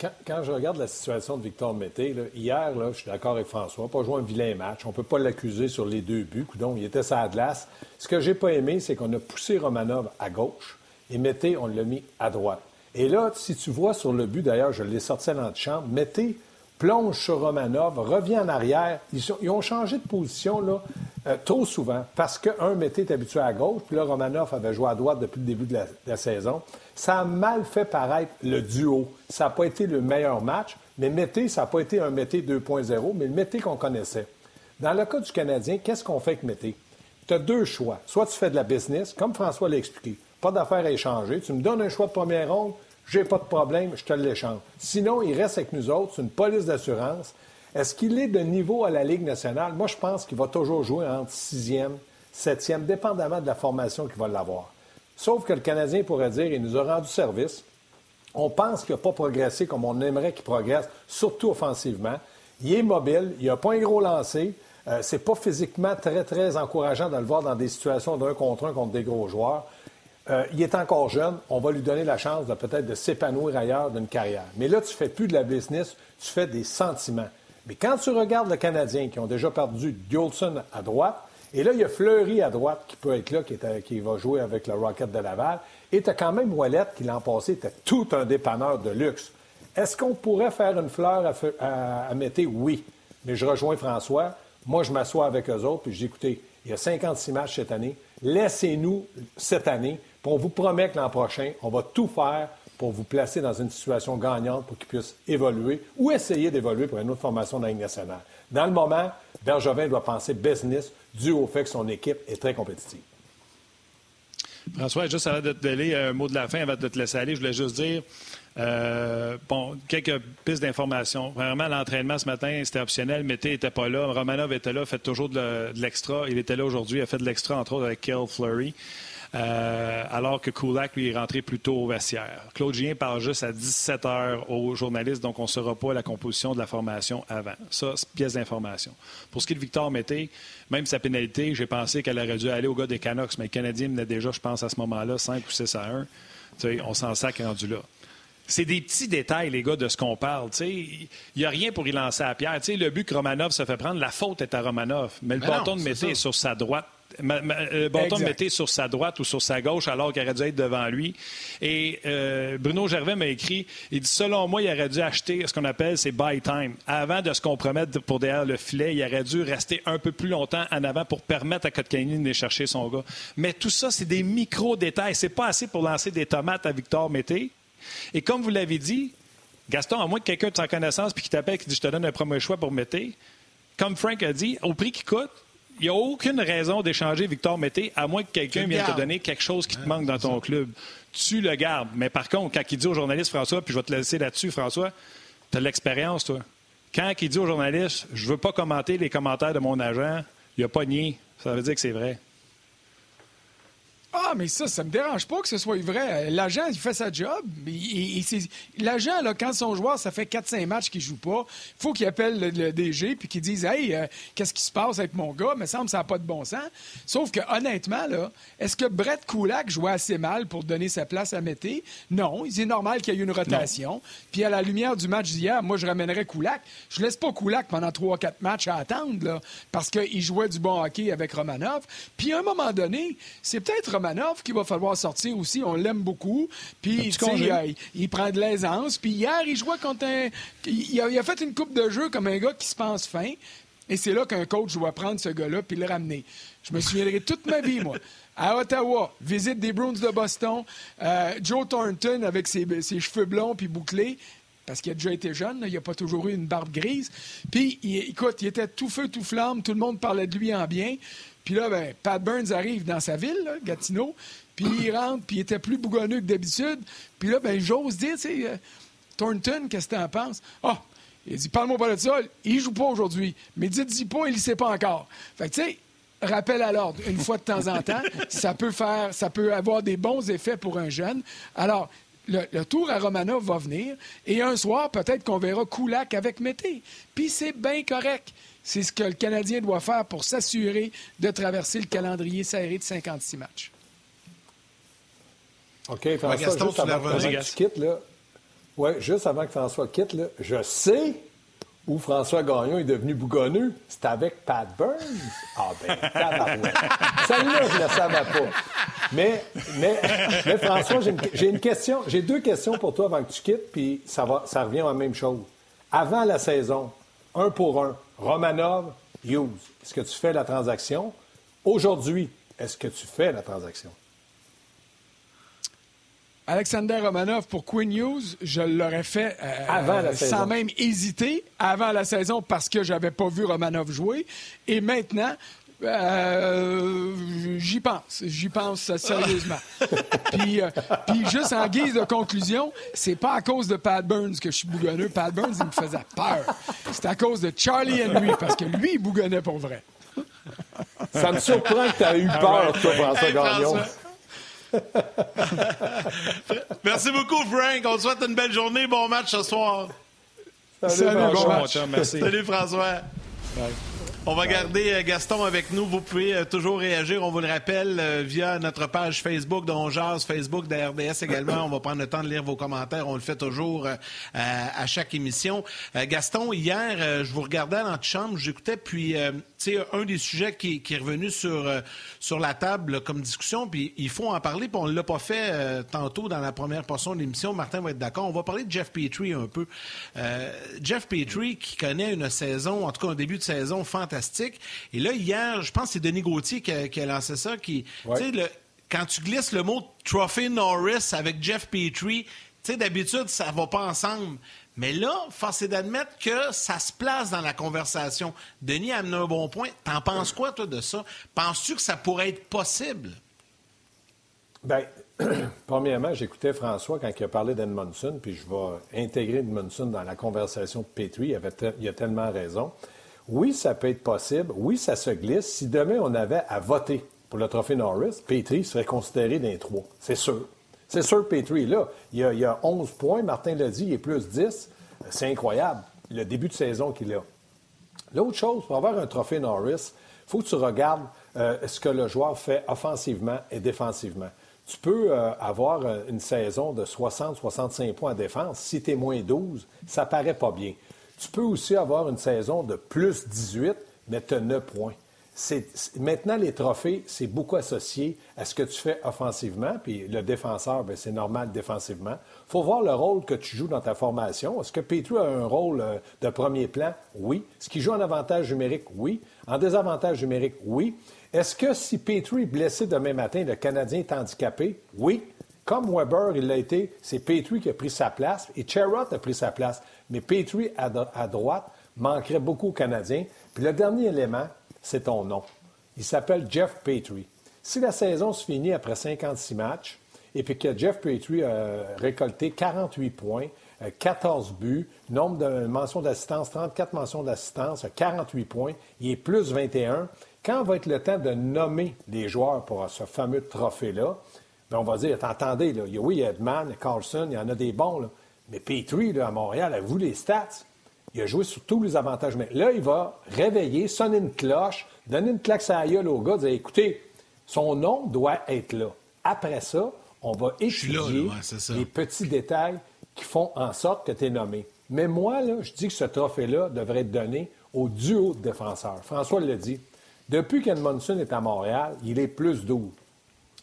Quand, je regarde la situation de Victor Mété, hier, je suis d'accord avec François, pas joué un vilain match. On ne peut pas l'accuser sur les deux buts. Donc, il était sa glace. Ce que j'ai pas aimé, c'est qu'on a poussé Romanov à gauche et Mété, on l'a mis à droite. Et là, si tu vois sur le but, d'ailleurs, je l'ai sorti à l'antichambre, Mété plonge sur Romanov, revient en arrière. Ils, ont changé de position là, euh, trop souvent parce qu'un Mété est habitué à gauche, puis là, Romanov avait joué à droite depuis le début de la, saison. Ça a mal fait paraître le duo. Ça n'a pas été le meilleur match, mais Mété, ça n'a pas été un Mété 2.0, mais le Mété qu'on connaissait. Dans le cas du Canadien, qu'est-ce qu'on fait avec Mété? Tu as deux choix. Soit tu fais de la business, comme François l'a expliqué. Pas d'affaires à échanger. Tu me donnes un choix de première ronde, j'ai pas de problème, je te l'échange. Sinon, il reste avec nous autres, c'est une police d'assurance. Est-ce qu'il est de niveau à la Ligue nationale? Moi, je pense qu'il va toujours jouer entre sixième, septième, dépendamment de la formation qu'il va l'avoir. Sauf que le Canadien pourrait dire il nous a rendu service. On pense qu'il n'a pas progressé comme on aimerait qu'il progresse, surtout offensivement. Il est mobile, il n'a pas un gros lancé. Euh, c'est pas physiquement très, très encourageant de le voir dans des situations d'un contre un contre des gros joueurs. Euh, il est encore jeune, on va lui donner la chance de peut-être de s'épanouir ailleurs d'une carrière. Mais là, tu fais plus de la business, tu fais des sentiments. Mais quand tu regardes le Canadien qui ont déjà perdu Gilson à droite, et là, il y a Fleury à droite qui peut être là, qui, va jouer avec le Rocket de Laval, et tu as quand même Ouellette qui l'an passé était tout un dépanneur de luxe. Est-ce qu'on pourrait faire une fleur à, à, Mété? Oui. Mais je rejoins François. Moi, je m'assois avec eux autres, puis je dis, écoutez, il y a 56 matchs cette année. Laissez-nous cette année on vous promet que l'an prochain, on va tout faire pour vous placer dans une situation gagnante pour qu'il puisse évoluer ou essayer d'évoluer pour une autre formation dans la nationale. Dans le moment, Bergevin doit penser business dû au fait que son équipe est très compétitive. François, juste avant de te donner un mot de la fin, avant de te laisser aller, je voulais juste dire euh, bon, quelques pistes d'information. Vraiment, l'entraînement ce matin, c'était optionnel. Mété n'était pas là. Romanov était là, fait toujours de l'extra. Il était là aujourd'hui, il a fait de l'extra, entre autres, avec Kill Flurry. Euh, alors que Kulak, lui, est rentré plus tôt au vestiaire. Claude Gien parle juste à 17 heures aux journalistes, donc on ne saura pas la composition de la formation avant. Ça, c'est pièce d'information. Pour ce qui est de Victor Mété, même sa pénalité, j'ai pensé qu'elle aurait dû aller au gars des Canucks, mais le Canadien menait déjà, je pense, à ce moment-là, 5 ou 6 à 1. sais, on s'en sac rendu là. C'est des petits détails, les gars, de ce qu'on parle. Il n'y a rien pour y lancer à pierre. le but que Romanov se fait prendre, la faute est à Romanov. Mais le bâton de Mété est sur sa droite le bâton de Mété sur sa droite ou sur sa gauche alors qu'il aurait dû être devant lui. Et euh, Bruno Gervais m'a écrit, il dit selon moi, il aurait dû acheter ce qu'on appelle ses buy time. Avant de se compromettre pour derrière le filet, il aurait dû rester un peu plus longtemps en avant pour permettre à Kotkaniemi d'aller chercher son gars. Mais tout ça, c'est des micro-détails. C'est pas assez pour lancer des tomates à Victor Mété. Et comme vous l'avez dit, Gaston, à moins que quelqu'un de sa connaissance puis qui t'appelle et qui dit je te donne un premier choix pour Mété, comme Frank a dit, au prix qu'il coûte, il n'y a aucune raison d'échanger Victor Mété, à moins que quelqu'un vienne te donner quelque chose qui te manque dans ton club. Tu le gardes. Mais par contre, quand il dit au journaliste, François, puis je vais te laisser là-dessus, François, tu as de l'expérience, toi. Quand il dit au journaliste, je ne veux pas commenter les commentaires de mon agent, il a pas nié. Ça veut dire que c'est vrai. Ah, mais ça, ça me dérange pas que ce soit vrai. L'agent, il fait sa job. L'agent, quand son joueur, ça fait 4-5 matchs qu'il joue pas, il faut qu'il appelle le, DG puis qu'il dise Hey, euh, qu'est-ce qui se passe avec mon gars? Me semble que ça n'a pas de bon sens. Sauf que, honnêtement, là, est-ce que Brett Kulak jouait assez mal pour donner sa place à Mété? Non. C'est normal qu'il y ait une rotation. Puis à la lumière du match d'hier, moi, je ramènerais Kulak. Je laisse pas Kulak pendant 3-4 matchs à attendre, là, parce qu'il jouait du bon hockey avec Romanov. Puis à un moment donné, c'est peut-être Romanov qu'il va falloir sortir aussi. On l'aime beaucoup. Puis, il, il, prend de l'aisance. Puis hier, il jouait contre un. Il a, fait une coupe de jeu comme un gars qui se pense fin. Et c'est là qu'un coach doit prendre ce gars-là puis le ramener. Je me souviendrai toute ma vie, moi. À Ottawa, visite des Bruins de Boston. Euh, Joe Thornton avec ses, cheveux blonds puis bouclés parce qu'il a déjà été jeune, il n'a pas toujours eu une barbe grise. Puis, écoute, il était tout feu, tout flamme, tout le monde parlait de lui en bien. Puis là, ben, Pat Burns arrive dans sa ville, Gatineau, puis il rentre, puis il était plus bougonneux que d'habitude. Puis là, ben, j'ose dire, tu sais, euh, Thornton, qu'est-ce que tu en penses? Ah, il dit, parle-moi pas de ça, il joue pas aujourd'hui. Mais dites-y pas, il ne sait pas encore. Fait que, tu sais, rappel à l'ordre, une fois de temps en temps, [laughs] ça peut faire, ça peut avoir des bons effets pour un jeune. Alors, le, tour à Romanov va venir, et un soir, peut-être qu'on verra Koulak avec Mété. Puis c'est bien correct. C'est ce que le Canadien doit faire pour s'assurer de traverser le calendrier serré de 56 matchs. OK, François, juste avant que tu quittes, là, ouais, juste avant que François quitte, là, je sais où François Gagnon est devenu bougonneux. C'est avec Pat Burns. Ah ben. Celle-là, je ne la savais pas. Mais, François, j'ai une, question. J'ai deux questions pour toi avant que tu quittes, puis ça revient à la même chose. Avant la saison, un pour un, Romanov, Hughes, est-ce que tu fais la transaction? Aujourd'hui, est-ce que tu fais la transaction? Alexander Romanov pour Quinn Hughes, je l'aurais fait euh, sans même hésiter avant la saison parce que j'avais pas vu Romanov jouer. Et maintenant, euh, j'y pense. J'y pense sérieusement. [laughs] puis, euh, puis, juste en guise de conclusion, c'est pas à cause de Pat Burns que je suis bougonneux. Pat Burns, il me faisait peur. C'est à cause de Charlie Henry, parce que lui, il bougonnait pour vrai. Ça me surprend que tu aies eu peur, toi, François Gagnon. [laughs] Merci beaucoup, Frank. On te souhaite une belle journée. Bon match ce soir. Salut, bon match. Merci. Salut, François. On va garder euh, Gaston avec nous. Vous pouvez euh, toujours réagir, on vous le rappelle, euh, via notre page Facebook dont Jazz, Facebook de RDS également. On va prendre le temps de lire vos commentaires. On le fait toujours à chaque émission. Gaston, hier, je vous regardais dans notre chambre, j'écoutais, puis sais, un des sujets qui, est revenu sur, sur la table comme discussion, puis il faut en parler, puis on ne l'a pas fait tantôt dans la première portion de l'émission. Martin va être d'accord. On va parler de Jeff Petrie un peu. Jeff Petrie qui connaît une saison, en tout cas un début de saison fantastique et là, hier, je pense que c'est Denis Gauthier qui a, lancé ça, qui, quand tu glisses le mot Trophy Norris avec Jeff Petrie, tu sais, d'habitude, ça va pas ensemble. Mais là, force est d'admettre que ça se place dans la conversation. Denis a amené un bon point. T'en penses quoi, toi, de ça? Penses-tu que ça pourrait être possible? Bien, [clears throat] premièrement, j'écoutais François quand il a parlé d'Edmondson, puis je vais intégrer Edmondson dans la conversation de Petrie. Il, avait il a tellement raison. Oui, ça peut être possible. Oui, ça se glisse. Si demain, on avait à voter pour le trophée Norris, Petrie serait considéré d'un trois. C'est sûr. C'est sûr, Petrie, là, il y, a, il 11 points. Martin l'a dit, il est plus 10. C'est incroyable, le début de saison qu'il a. L'autre chose, pour avoir un trophée Norris, il faut que tu regardes euh, ce que le joueur fait offensivement et défensivement. Tu peux euh, avoir euh, une saison de 60-65 points en défense. Si tu es moins 12, ça paraît pas bien. Tu peux aussi avoir une saison de plus 18, mais tu as 9 points. Maintenant, les trophées, c'est beaucoup associé à ce que tu fais offensivement, puis le défenseur, ben, c'est normal défensivement. Faut voir le rôle que tu joues dans ta formation. Est-ce que Petru a un rôle euh, de premier plan? Oui. Est-ce qu'il joue en avantage numérique? Oui. En désavantage numérique? Oui. Est-ce que si Petru est blessé demain matin, le Canadien est handicapé? Oui. Comme Weber, il l'a été, c'est Petru qui a pris sa place et Cherrott a pris sa place. Mais Petru, à, à droite, manquerait beaucoup aux Canadiens. Puis le dernier élément, c'est ton nom. Il s'appelle Jeff Petrie. Si la saison se finit après 56 matchs et puis que Jeff Petrie a récolté 48 points, 14 euh, buts, nombre de mentions d'assistance, 34 mentions d'assistance, 48 points, il est plus 21. Quand va être le temps de nommer les joueurs pour ce fameux trophée-là, ben, on va dire, attendez, là, oui, il y a Edman, Carlson, il y en a des bons, mais Petrie, à Montréal, avez-vous les stats? Il a joué sur tous les avantages. Mais là, il va réveiller, sonner une cloche, donner une claque à la gueule au gars, dire écoutez, son nom doit être là. Après ça, on va étudier les petits détails qui font en sorte que tu es nommé. Mais moi, là, je dis que ce trophée-là devrait être donné au duo de défenseurs. François l'a dit. Depuis qu'Edmondson est à Montréal, il est plus doux.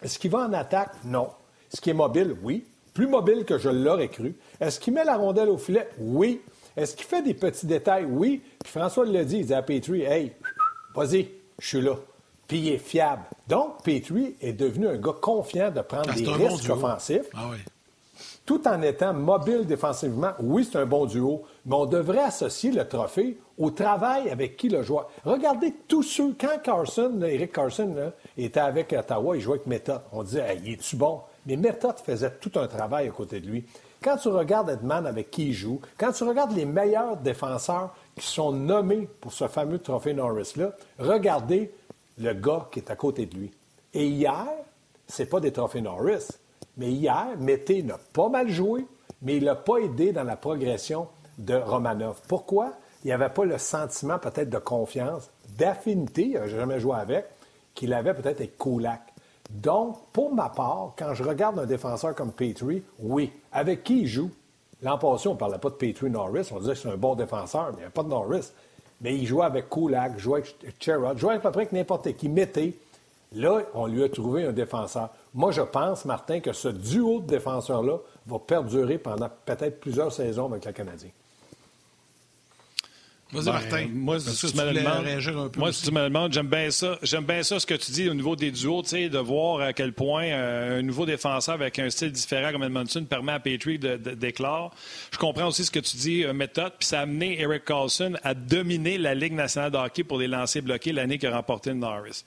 Est-ce qu'il va en attaque? Non. Est-ce qu'il est mobile? Oui. Plus mobile que je l'aurais cru. Est-ce qu'il met la rondelle au filet? Oui. Est-ce qu'il fait des petits détails? Oui. Puis François l'a dit, il dit à Petrie, hey, vas-y, je suis là. Puis il est fiable. Donc, Petrie est devenu un gars confiant de prendre ah, des risques offensifs. Ah tout en étant mobile défensivement, oui, c'est un bon duo, mais on devrait associer le trophée au travail avec qui le joueur. Regardez tous ceux, quand Carson, Eric Carson, était avec Ottawa, il jouait avec Method. On disait, hey, il est-tu bon? Mais Method faisait tout un travail à côté de lui. Quand tu regardes Edman avec qui il joue, quand tu regardes les meilleurs défenseurs qui sont nommés pour ce fameux trophée Norris-là, regardez le gars qui est à côté de lui. Et hier, c'est pas des trophées Norris, mais hier, Mété n'a pas mal joué, mais il n'a pas aidé dans la progression de Romanov. Pourquoi? Il n'y avait pas le sentiment peut-être de confiance, d'affinité, il n'a jamais joué avec, qu'il avait peut-être avec Kulak. Donc, pour ma part, quand je regarde un défenseur comme Petrie, oui. Avec qui il joue? L'an passé, on ne parlait pas de Petrie Norris. On disait que c'est un bon défenseur, mais il n'y a pas de Norris. Mais il jouait avec Kulak, jouait avec Cherrod, jouait à peu avec n'importe qui. Mettait. Là, on lui a trouvé un défenseur. Moi, je pense, Martin, que ce duo de défenseurs-là va perdurer pendant peut-être plusieurs saisons avec le Canadien. Vas-y, ben, Martin. Moi, si tu, me demandes, moi, si tu me demandes, j'aime bien ça. J'aime bien ça, ce que tu dis au niveau des duos, de voir à quel point euh, un nouveau défenseur avec un style différent comme Edmondson permet à Patrick d'éclore. Je comprends aussi ce que tu dis, euh, méthode, puis ça a amené Eric Carlson à dominer la Ligue nationale de hockey pour les lancers bloqués l'année qu'il a remporté Norris.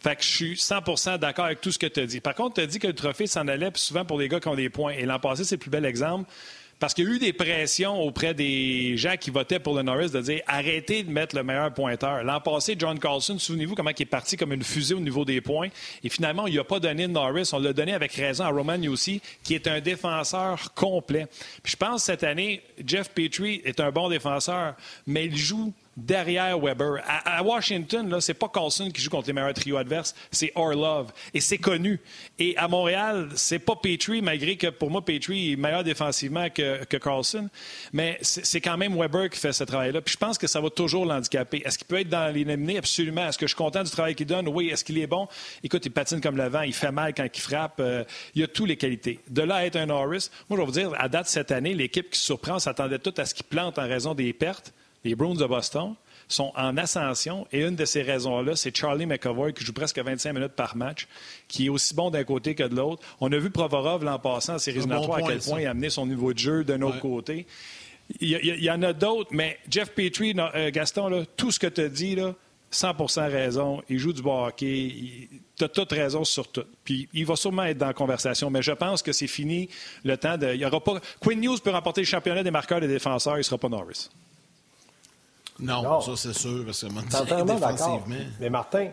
Fait que je suis 100% d'accord avec tout ce que tu as dit. Par contre, tu as dit que le trophée s'en allait souvent pour les gars qui ont des points. Et l'an passé, c'est le plus bel exemple. Parce qu'il y a eu des pressions auprès des gens qui votaient pour le Norris de dire arrêtez de mettre le meilleur pointeur. L'an passé, John Carlson, souvenez-vous comment il est parti comme une fusée au niveau des points. Et finalement, il n'a pas donné de Norris. On l'a donné avec raison à Roman aussi, qui est un défenseur complet. Puis je pense cette année, Jeff Petrie est un bon défenseur, mais il joue derrière Weber. À, Washington, là, c'est pas Carlson qui joue contre les meilleurs trios adverses, c'est Orlov. Et c'est connu. Et à Montréal, c'est pas Petrie, malgré que pour moi, Petrie est meilleur défensivement que, Carlson. Mais c'est quand même Weber qui fait ce travail-là. Puis je pense que ça va toujours l'handicaper. Est-ce qu'il peut être dans l'éliminé? Absolument. Est-ce que je suis content du travail qu'il donne? Oui. Est-ce qu'il est bon? Écoute, il patine comme le vent, il fait mal quand il frappe. Euh, il a toutes les qualités. De là à être un Norris, moi, je vais vous dire, à date cette année, l'équipe qui surprend s'attendait tout à ce qu'il plante en raison des pertes les Bruins de Boston sont en ascension et une de ces raisons-là, c'est Charlie McAvoy qui joue presque 25 minutes par match, qui est aussi bon d'un côté que de l'autre. On a vu Provorov l'an passant en séries à quel point il a amené son niveau de jeu d'un autre côté. Il y, en a d'autres, mais Jeff Petrie, euh, Gaston, tout ce que tu as dit, là, 100% raison. Il joue du bon hockey. Tu as toute raison sur tout. Puis il va sûrement être dans la conversation, mais je pense que c'est fini le temps de. Il y aura pas. Quinn News peut remporter le championnat des marqueurs et des défenseurs, il ne sera pas Norris. Non, ça c'est sûr, parce que défensivement... Mais Martin,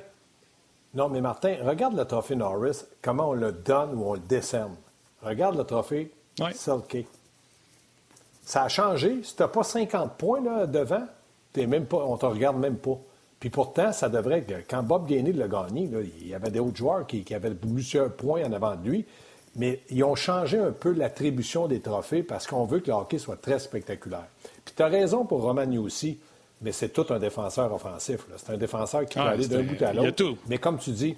non, mais Martin, regarde le trophée Norris, comment on le donne ou on le décerne. Regarde le trophée oui. Selke. Ça a changé. Si tu n'as pas 50 points là, devant, même pas, on ne te regarde même pas. Puis pourtant, ça devrait Quand Bob Gainey l'a gagné, il y avait des autres joueurs qui, qui, avaient plusieurs points en avant de lui. Mais ils ont changé un peu l'attribution des trophées parce qu'on veut que le hockey soit très spectaculaire. Puis tu as raison pour Romagny aussi. Mais c'est tout un défenseur offensif. C'est un défenseur qui peut ah, aller d'un bout à l'autre. Mais comme tu dis,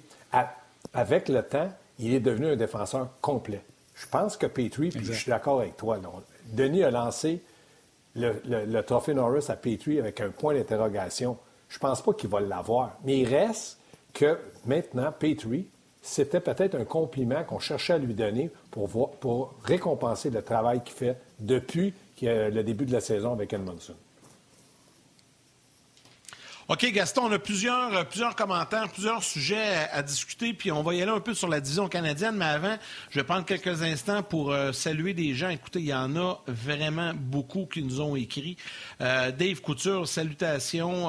avec le temps, il est devenu un défenseur complet. Je pense que Petrie, puis je suis d'accord avec toi, Denis a lancé le, le, trophée Norris à Petrie avec un point d'interrogation. Je ne pense pas qu'il va l'avoir. Mais il reste que maintenant, Petrie, c'était peut-être un compliment qu'on cherchait à lui donner pour, pour récompenser le travail qu'il fait depuis le début de la saison avec Edmondson. OK, Gaston, on a plusieurs, euh, plusieurs commentaires, plusieurs sujets à, discuter, puis on va y aller un peu sur la division canadienne, mais avant, je vais prendre quelques instants pour euh, saluer des gens. Écoutez, il y en a vraiment beaucoup qui nous ont écrit. Euh, Dave Couture, salutations,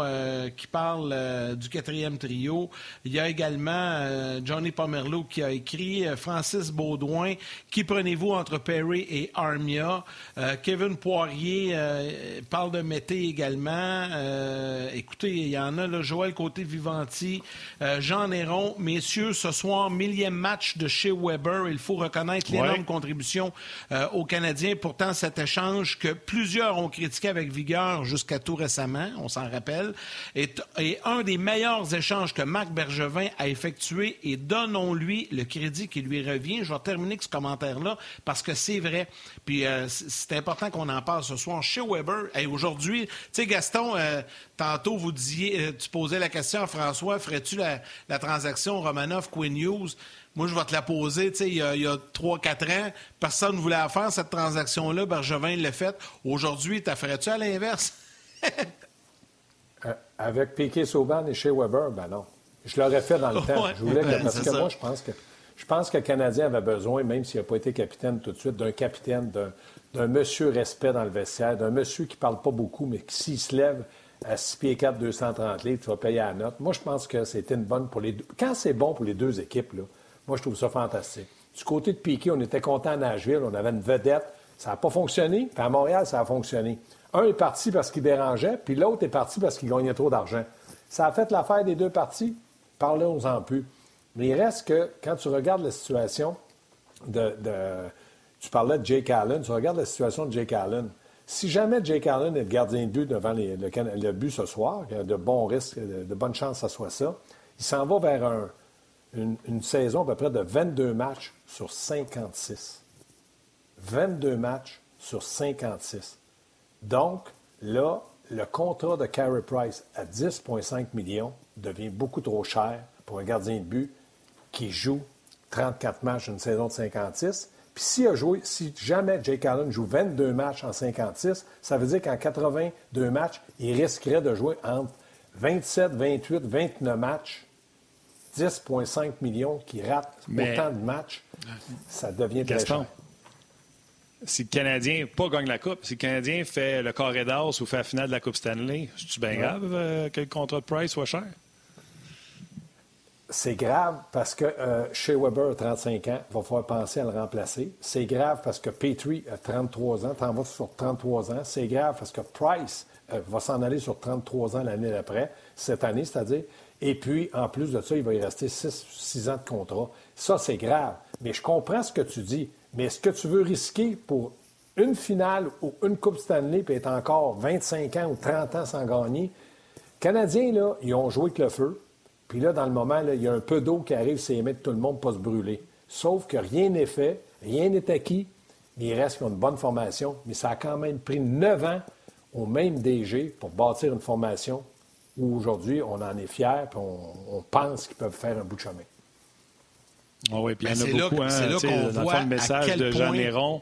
qui parle du quatrième trio. Il y a également Johnny Pomerleau qui a écrit, Francis Baudouin, qui prenez-vous entre Perry et Armia? Kevin Poirier parle de Mété également. écoutez, il y en a, là, Joël Côté-Vivanti, euh, Jean Néron. Messieurs, ce soir, millième match de chez Weber. Il faut reconnaître l'énorme contribution euh, aux Canadiens. Pourtant, cet échange que plusieurs ont critiqué avec vigueur jusqu'à tout récemment, on s'en rappelle, est, est, un des meilleurs échanges que Marc Bergevin a effectué et donnons-lui le crédit qui lui revient. Je vais terminer ce commentaire-là parce que c'est vrai. Puis euh, c'est important qu'on en parle ce soir. Chez Weber, et aujourd'hui, tu sais, Gaston, tantôt, vous disiez euh, tu posais la question à François, ferais-tu la, transaction Romanov-Quinn News? Moi, je vais te la poser. Il y a, a 3-4 ans, personne ne voulait faire, cette transaction-là. Bergevin l'a faite. Aujourd'hui, tu ferais-tu à l'inverse? [laughs] Euh, avec Piquet Sauban et chez Weber, ben non. Je l'aurais fait dans le [laughs] temps. Je voulais que, parce que moi, je pense que je pense que le Canadien avait besoin, même s'il n'a pas été capitaine tout de suite, d'un capitaine, d'un monsieur respect dans le vestiaire, d'un monsieur qui ne parle pas beaucoup, mais qui, s'il se lève, à 6 pieds 4, 230 livres, tu vas payer à la note. Moi, je pense que c'était une bonne pour les deux. Quand c'est bon pour les deux équipes, là, moi, je trouve ça fantastique. Du côté de Piquet, on était content à Nashville, on avait une vedette. Ça n'a pas fonctionné. Puis à Montréal, ça a fonctionné. Un est parti parce qu'il dérangeait, puis l'autre est parti parce qu'il gagnait trop d'argent. Ça a fait l'affaire des deux parties. Parlons-en plus. Mais il reste que, quand tu regardes la situation de, de tu parlais de Jake Allen, tu regardes la situation de Jake Allen. Si jamais Jake Allen est le gardien de but devant le, but ce soir, il y a de bons risques, de, bonnes chances que ce soit ça, il s'en va vers une, saison à peu près de 22 matchs sur 56. 22 matchs sur 56. Donc, là, le contrat de Carey Price à 10,5 millions devient beaucoup trop cher pour un gardien de but qui joue 34 matchs une saison de 56 puis si, a joué, si jamais Jake Allen joue 22 matchs en 56, ça veut dire qu'en 82 matchs, il risquerait de jouer entre 27, 28, 29 matchs. 10,5 millions qui ratent autant de matchs, ça devient très cher. Si le Canadien pas gagne la Coupe, si le Canadien fait le carré d'as ou fait la finale de la Coupe Stanley, c'est-tu bien grave euh, que le contrat de Price soit cher? C'est grave parce que euh, chez Weber a 35 ans, il va falloir penser à le remplacer. C'est grave parce que Petrie a 33 ans, t'en vas sur 33 ans. C'est grave parce que Price euh, va s'en aller sur 33 ans l'année d'après, cette année, c'est-à-dire. Et puis, en plus de ça, il va y rester 6, ans de contrat. Ça, c'est grave. Mais je comprends ce que tu dis. Mais est-ce que tu veux risquer pour une finale ou une Coupe Stanley puis être encore 25 ans ou 30 ans sans gagner? Canadiens, là, ils ont joué avec le feu. Puis là, dans le moment, il y a un peu d'eau qui arrive, c'est émettre tout le monde pas se brûler. Sauf que rien n'est fait, rien n'est acquis. Il reste qu'ils ont une bonne formation, mais ça a quand même pris neuf ans au même DG pour bâtir une formation où aujourd'hui, on en est fiers et on, pense qu'ils peuvent faire un bout de chemin. Oh oui, puis il y en a ben, beaucoup. Hein, c'est là, qu'on voit le message de Jean Néron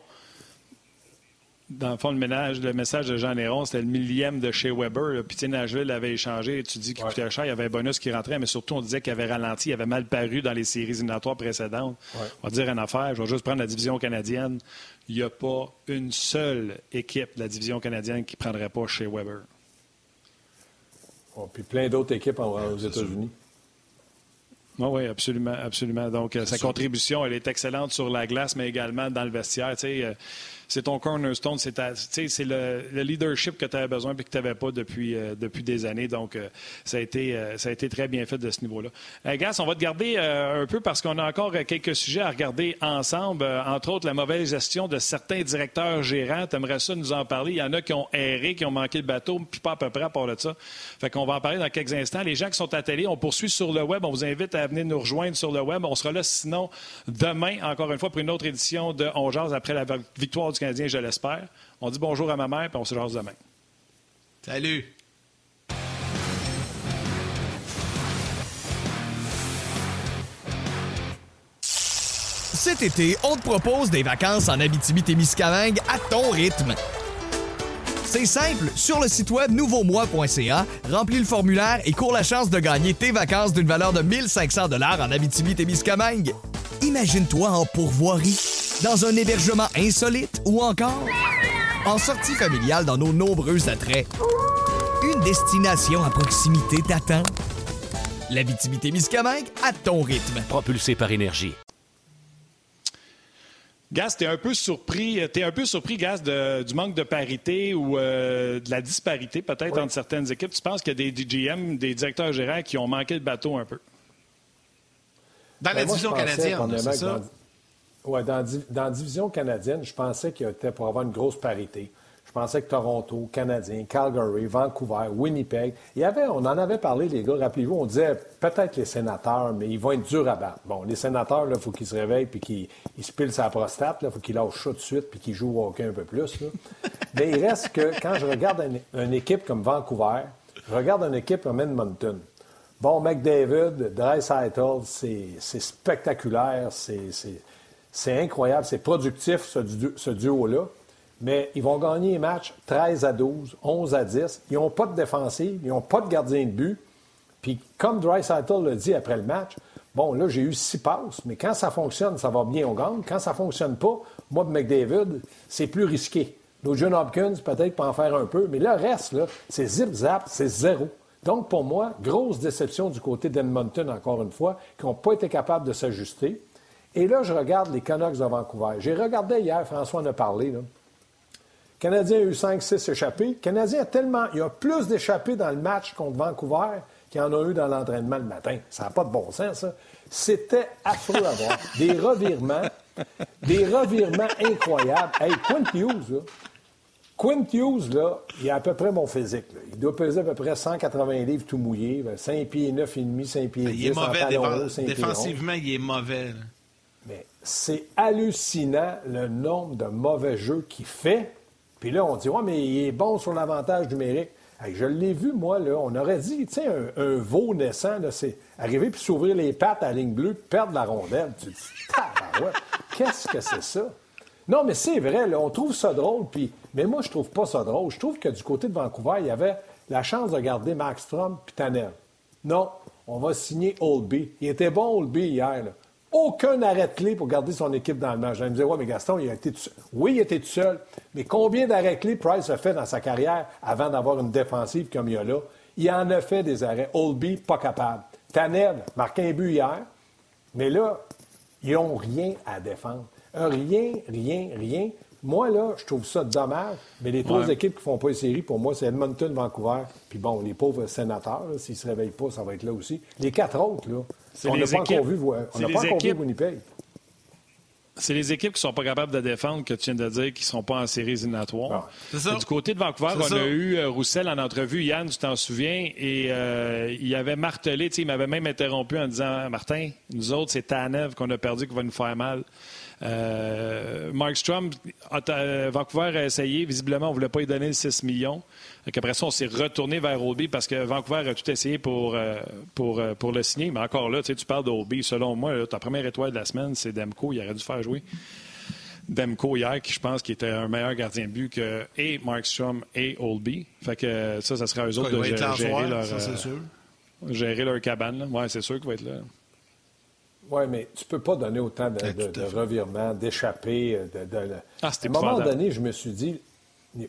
dans le fond, le, ménage, le message de Jean Néron, c'était le millième de chez Weber. Puis, tu Nashville avait échangé. Tu dis qu'il coûtait cher, il y avait un bonus qui rentrait, mais surtout, on disait qu'il avait ralenti, il avait mal paru dans les séries éliminatoires précédentes. On va dire une affaire, je vais juste prendre la division canadienne. Il n'y a pas une seule équipe de la division canadienne qui ne prendrait pas chez Weber. puis plein d'autres équipes aux États-Unis. oui, absolument, absolument. Donc, euh, sa contribution, elle est excellente sur la glace, mais également dans le vestiaire. Tu sais, euh, c'est ton cornerstone, c'est le, le, leadership que tu avais besoin et que tu n'avais pas depuis, euh, depuis des années. Donc, euh, ça, a été, euh, ça a été très bien fait de ce niveau-là. Gas, on va te garder un peu parce qu'on a encore quelques sujets à regarder ensemble, entre autres la mauvaise gestion de certains directeurs gérants. Tu aimerais ça nous en parler? Il y en a qui ont erré, qui ont manqué le bateau, puis pas à peu près à part de ça. Fait qu'on va en parler dans quelques instants. Les gens qui sont à télé, on poursuit sur le web. On vous invite à venir nous rejoindre sur le web. On sera là sinon demain, encore une fois, pour une autre édition de On Jase après la victoire du Canadien, je l'espère. On dit bonjour à ma mère, puis on se jase demain. Salut! Cet été, on te propose des vacances en Abitibi-Témiscamingue à ton rythme. C'est simple, sur le site web nouveaumois.ca, remplis le formulaire et cours la chance de gagner tes vacances d'une valeur de 1500 dollars en Abitibi-Témiscamingue. Imagine-toi en pourvoirie, dans un hébergement insolite ou encore en sortie familiale dans nos nombreux attraits. Une destination à proximité t'attend. L'Abitibi-Témiscamingue à ton rythme. Propulsé par énergie. Gaz, tu es un peu surpris, es un peu surpris, Gaz, du manque de parité ou euh, de la disparité peut-être entre certaines équipes. Tu penses qu'il y a des DGM, des directeurs gérants qui ont manqué de bateau un peu? Dans la ben, division canadienne, c'est ça? Oui, dans, dans, la division canadienne, je pensais qu'il y était pour avoir une grosse parité. Je pensais que Toronto, Canadien, Calgary, Vancouver, Winnipeg, il y avait, on en avait parlé, les gars, rappelez-vous, on disait peut-être les sénateurs, mais ils vont être durs à battre. Bon, les sénateurs, il faut qu'ils se réveillent puis qu'ils se pilent sa prostate, il faut qu'ils lâchent ça tout de suite puis qu'ils jouent au hockey un peu plus. [laughs] mais il reste que quand je regarde une, équipe comme Vancouver, je regarde une équipe comme Edmonton. Bon, McDavid, Dreisaitl, c'est spectaculaire, c'est incroyable, c'est productif, ce, duo-là mais ils vont gagner les matchs 13 à 12, 11 à 10. Ils n'ont pas de défensive, ils n'ont pas de gardien de but. Puis, comme Dreisaitl l'a dit après le match, bon, là, j'ai eu six passes, mais quand ça fonctionne, ça va bien, on gagne. Quand ça ne fonctionne pas, moi, de McDavid, c'est plus risqué. Nos John Hopkins, peut-être, peut en faire un peu, mais le reste, c'est zip-zap, c'est zéro. Donc, pour moi, grosse déception du côté d'Edmonton, encore une fois, qui n'ont pas été capables de s'ajuster. Et là, je regarde les Canucks de Vancouver. J'ai regardé hier, François en a parlé, là. Canadien a eu 5-6 échappés. Canadien a tellement. Il y a plus d'échappés dans le match contre Vancouver qu'il y en a eu dans l'entraînement le matin. Ça n'a pas de bon sens, ça. C'était affreux à voir. Des revirements. Des revirements incroyables. Hey, Quint Hughes, là. Quint Hughes, là, il a à peu près mon physique. Il doit peser à peu près 180 livres tout mouillé, 5 pieds 9 et demi, 5 pieds 10. Il est mauvais défensivement, il est mauvais. C'est hallucinant le nombre de mauvais jeux qu'il fait. Puis là, on dit, ouais, mais il est bon sur l'avantage numérique. je l'ai vu, moi, là. On aurait dit, tu un, veau naissant, c'est arriver puis s'ouvrir les pattes à la ligne bleue, perdre la rondelle. Tu dis, qu'est-ce que c'est ça? Non, mais c'est vrai, là, on trouve ça drôle, puis... mais moi, je trouve pas ça drôle. Je trouve que du côté de Vancouver, il y avait la chance de garder Max Strom puis Tanner. Non, on va signer Oldby. Il était bon, Oldby, hier. Là aucun arrêt-clé pour garder son équipe dans le match. Je me dire, ouais, mais Gaston, il a été tout seul. Oui, il était tout seul, mais combien d'arrêts-clés Price a fait dans sa carrière avant d'avoir une défensive comme il y a là? Il en a fait des arrêts. Oldby, pas capable. Tanev, marqué un but hier, mais là, ils n'ont rien à défendre. Rien, rien, rien. Moi, là, je trouve ça dommage, mais les trois équipes qui ne font pas une série, pour moi, c'est Edmonton, Vancouver, puis bon, les pauvres sénateurs, s'ils ne se réveillent pas, ça va être là aussi. Les quatre autres, là, on n'a pas encore vu, on n'a pas encore vu Winnipeg. C'est les équipes qui ne sont pas capables de défendre que tu viens de dire qu'ils ne sont pas en série éliminatoire. Du côté de Vancouver, on a eu euh, Roussel en entrevue, Yann, tu t'en souviens, et euh, il avait martelé, il m'avait même interrompu en disant Martin, nous autres, c'est Tanev qu'on a perdu qui va nous faire mal. Euh, Mark Strom, Vancouver a essayé. Visiblement, on ne voulait pas lui donner le 6 millions. Après ça, on s'est retourné vers Oldby parce que Vancouver a tout essayé pour, euh, pour, euh, pour le signer. Mais encore là, tu parles d'Oldby. Selon moi, ta première étoile de la semaine, c'est Demko. Il aurait dû faire jouer. Demko hier, qui je pense qui était un meilleur gardien de but que et Strom et Oldby. Fait que ça, ça sera à eux autres de gérer, leur, gérer leur cabane. Oui, c'est sûr qu'il va être là. Oui, mais tu ne peux pas donner autant de, de, revirements, d'échappées. De, ah, à un moment donné, je me suis dit.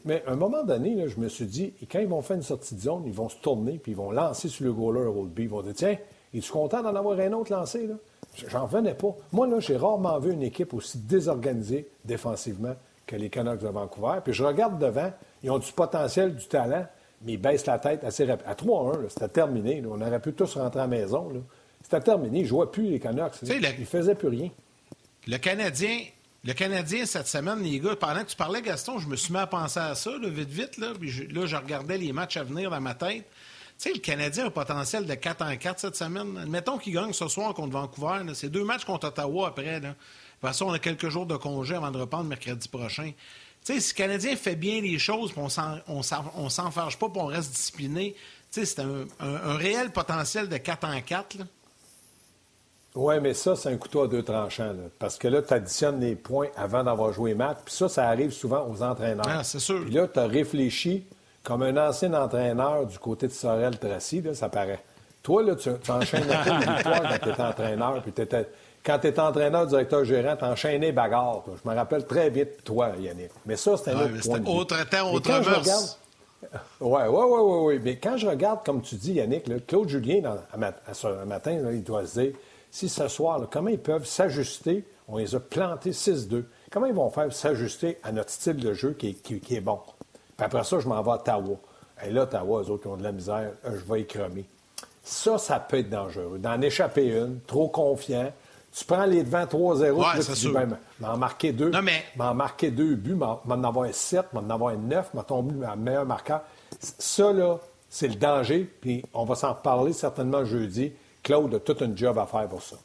Mais à un moment donné, là, je me suis dit, quand ils vont faire une sortie de zone, ils vont se tourner, puis ils vont lancer sur le goaler Oldby. Ils vont dire Tiens, es-tu content d'en avoir un autre lancé là? J'en venais pas. Moi, là, j'ai rarement vu une équipe aussi désorganisée défensivement que les Canucks de Vancouver. Puis je regarde devant, ils ont du potentiel, du talent, mais ils baissent la tête assez rapidement. À 3-1, c'était terminé. On aurait pu tous rentrer à la maison. C'était terminé. Ils ne jouaient plus, les Canucks. Ils ne faisaient plus rien. Le Canadien, le Canadien, cette semaine, les gars, pendant que tu parlais, Gaston, je me suis mis à penser à ça, vite, vite. Là, puis je, là, je regardais les matchs à venir dans ma tête. Tu sais, le Canadien a un potentiel de 4 en 4 cette semaine. Admettons qu'il gagne ce soir contre Vancouver. C'est deux matchs contre Ottawa après. Là. De toute façon, on a quelques jours de congé avant de reprendre mercredi prochain. Tu sais, si le Canadien fait bien les choses, on ne s'enfarge pas, puis on reste discipliné, tu sais, c'est un, un, réel potentiel de 4 en 4. Oui, mais ça, c'est un couteau à deux tranchants. parce que là, tu additionnes les points avant d'avoir joué match. Puis ça, ça arrive souvent aux entraîneurs. Ah, c'est sûr. Puis là, tu as réfléchi comme un ancien entraîneur du côté de Sorel Tracy, là, ça paraît. Toi, là, tu, enchaînes les victoires quand tu étais entraîneur. Puis quand tu étais entraîneur, directeur gérant, tu enchaînais bagarre. Je me rappelle très vite, toi, Yannick. Mais ça, c'était un autre point Autre temps, autre mœurs. Oui, oui, oui, oui. Mais quand je regarde, comme tu dis, Yannick, Claude Julien, dans, à, ce matin, il doit se dire si ce soir, comment ils peuvent s'ajuster? On les a plantés 6-2. Comment ils vont faire s'ajuster à notre style de jeu qui est, bon? Puis après ça, je m'en vais à Tawa. Et là, Tawa, eux autres qui ont de la misère, euh, je vais y cremer. Ça, ça peut être dangereux. D'en échapper une, trop confiant. Tu prends les devants 3-0, ouais, tu dis, ben, m'en marquer deux. Non, mais... M'en marquer deux buts, m'en avoir sept, m'en avoir neuf, m'en tomber un meilleur marqueur. Ça, là, c'est le danger. Puis on va s'en reparler certainement jeudi. Claude a tout un job à faire pour ça.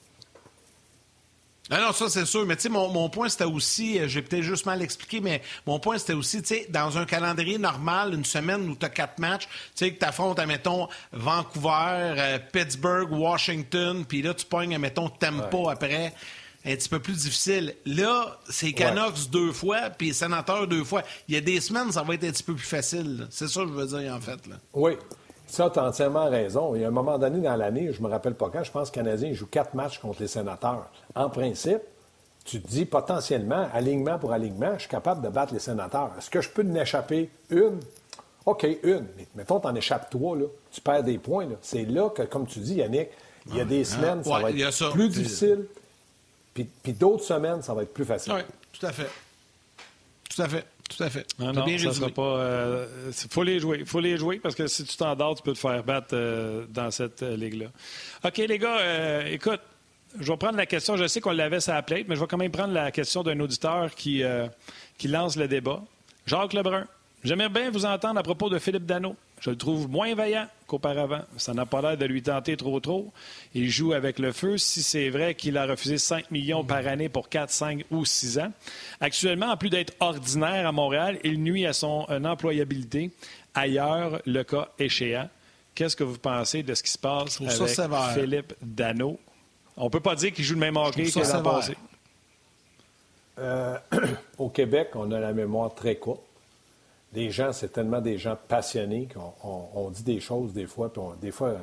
Ah non, ça c'est sûr. Mais tu sais, mon, point c'était aussi, euh, j'ai peut-être juste mal expliqué, mais mon point c'était aussi, tu sais, dans un calendrier normal, une semaine où tu as quatre matchs, tu sais, que tu affrontes, admettons, Vancouver, euh, Pittsburgh, Washington, puis là tu pognes, admettons, Tempo après un petit peu plus difficile. Là, c'est Canucks deux fois, puis Sénateur deux fois. Il y a des semaines, ça va être un petit peu plus facile. C'est ça que je veux dire, en fait. Là. Oui. Ça, tu as entièrement raison. Il y a un moment donné dans l'année, je ne me rappelle pas quand, je pense que le Canadien joue quatre matchs contre les sénateurs. En principe, tu te dis potentiellement, alignement pour alignement, je suis capable de battre les sénateurs. Est-ce que je peux en échapper une? OK, une. Mais mettons, tu en échappes trois, là. tu perds des points. C'est là que, comme tu dis, Yannick, il y a des semaines, ça va être plus difficile. Puis, puis d'autres semaines, ça va être plus facile. Oui, tout à fait. Tout à fait. Tout à fait. Non, non, ça sera pas. Il euh, faut les jouer. faut les jouer parce que si tu t'endors, tu peux te faire battre euh, dans cette euh, ligue-là. OK, les gars, écoute, je vais prendre la question. Je sais qu'on l'avait sur la plate, mais je vais quand même prendre la question d'un auditeur qui, qui lance le débat. Jacques Lebrun, j'aimerais bien vous entendre à propos de Philippe Dano. Je le trouve moins vaillant qu'auparavant. Ça n'a pas l'air de lui tenter trop trop. Il joue avec le feu. Si c'est vrai qu'il a refusé 5 millions par année pour 4, 5 ou 6 ans. Actuellement, en plus d'être ordinaire à Montréal, il nuit à son euh, employabilité. Ailleurs, le cas échéant. Qu'est-ce que vous pensez de ce qui se passe avec Philippe Dano? On ne peut pas dire qu'il joue le même hockey que l'an passé. Euh, [clears throat] au Québec, on a la mémoire très courte des gens, c'est tellement des gens passionnés qu'on dit des choses des fois, puis des fois,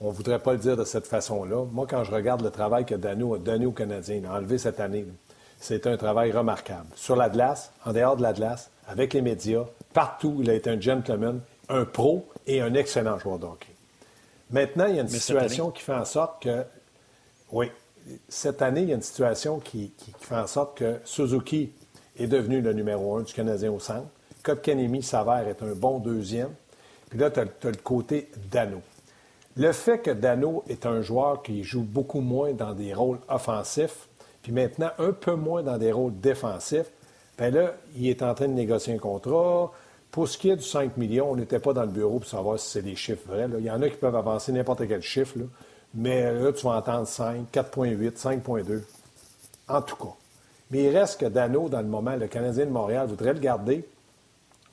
on ne voudrait pas le dire de cette façon-là. Moi, quand je regarde le travail que Dano a donné aux Canadiens, il a enlevé cette année, c'est un travail remarquable. Sur la glace, en dehors de la glace, avec les médias, partout, il a été un gentleman, un pro et un excellent joueur de Maintenant, il y a une situation qui fait en sorte que, oui, cette année, il y a une situation qui, qui fait en sorte que Suzuki est devenu le numéro un du Canadien au centre. Kotkanemi s'avère être un bon deuxième. Puis là, tu as, le côté Dano. Le fait que Dano est un joueur qui joue beaucoup moins dans des rôles offensifs, puis maintenant un peu moins dans des rôles défensifs, bien là, il est en train de négocier un contrat. Pour ce qui est du 5 millions, on n'était pas dans le bureau pour savoir si c'est des chiffres vrais. Il y en a qui peuvent avancer n'importe quel chiffre, mais là, tu vas entendre 5, 4,8, 5,2. En tout cas. Mais il reste que Dano, dans le moment, le Canadien de Montréal voudrait le garder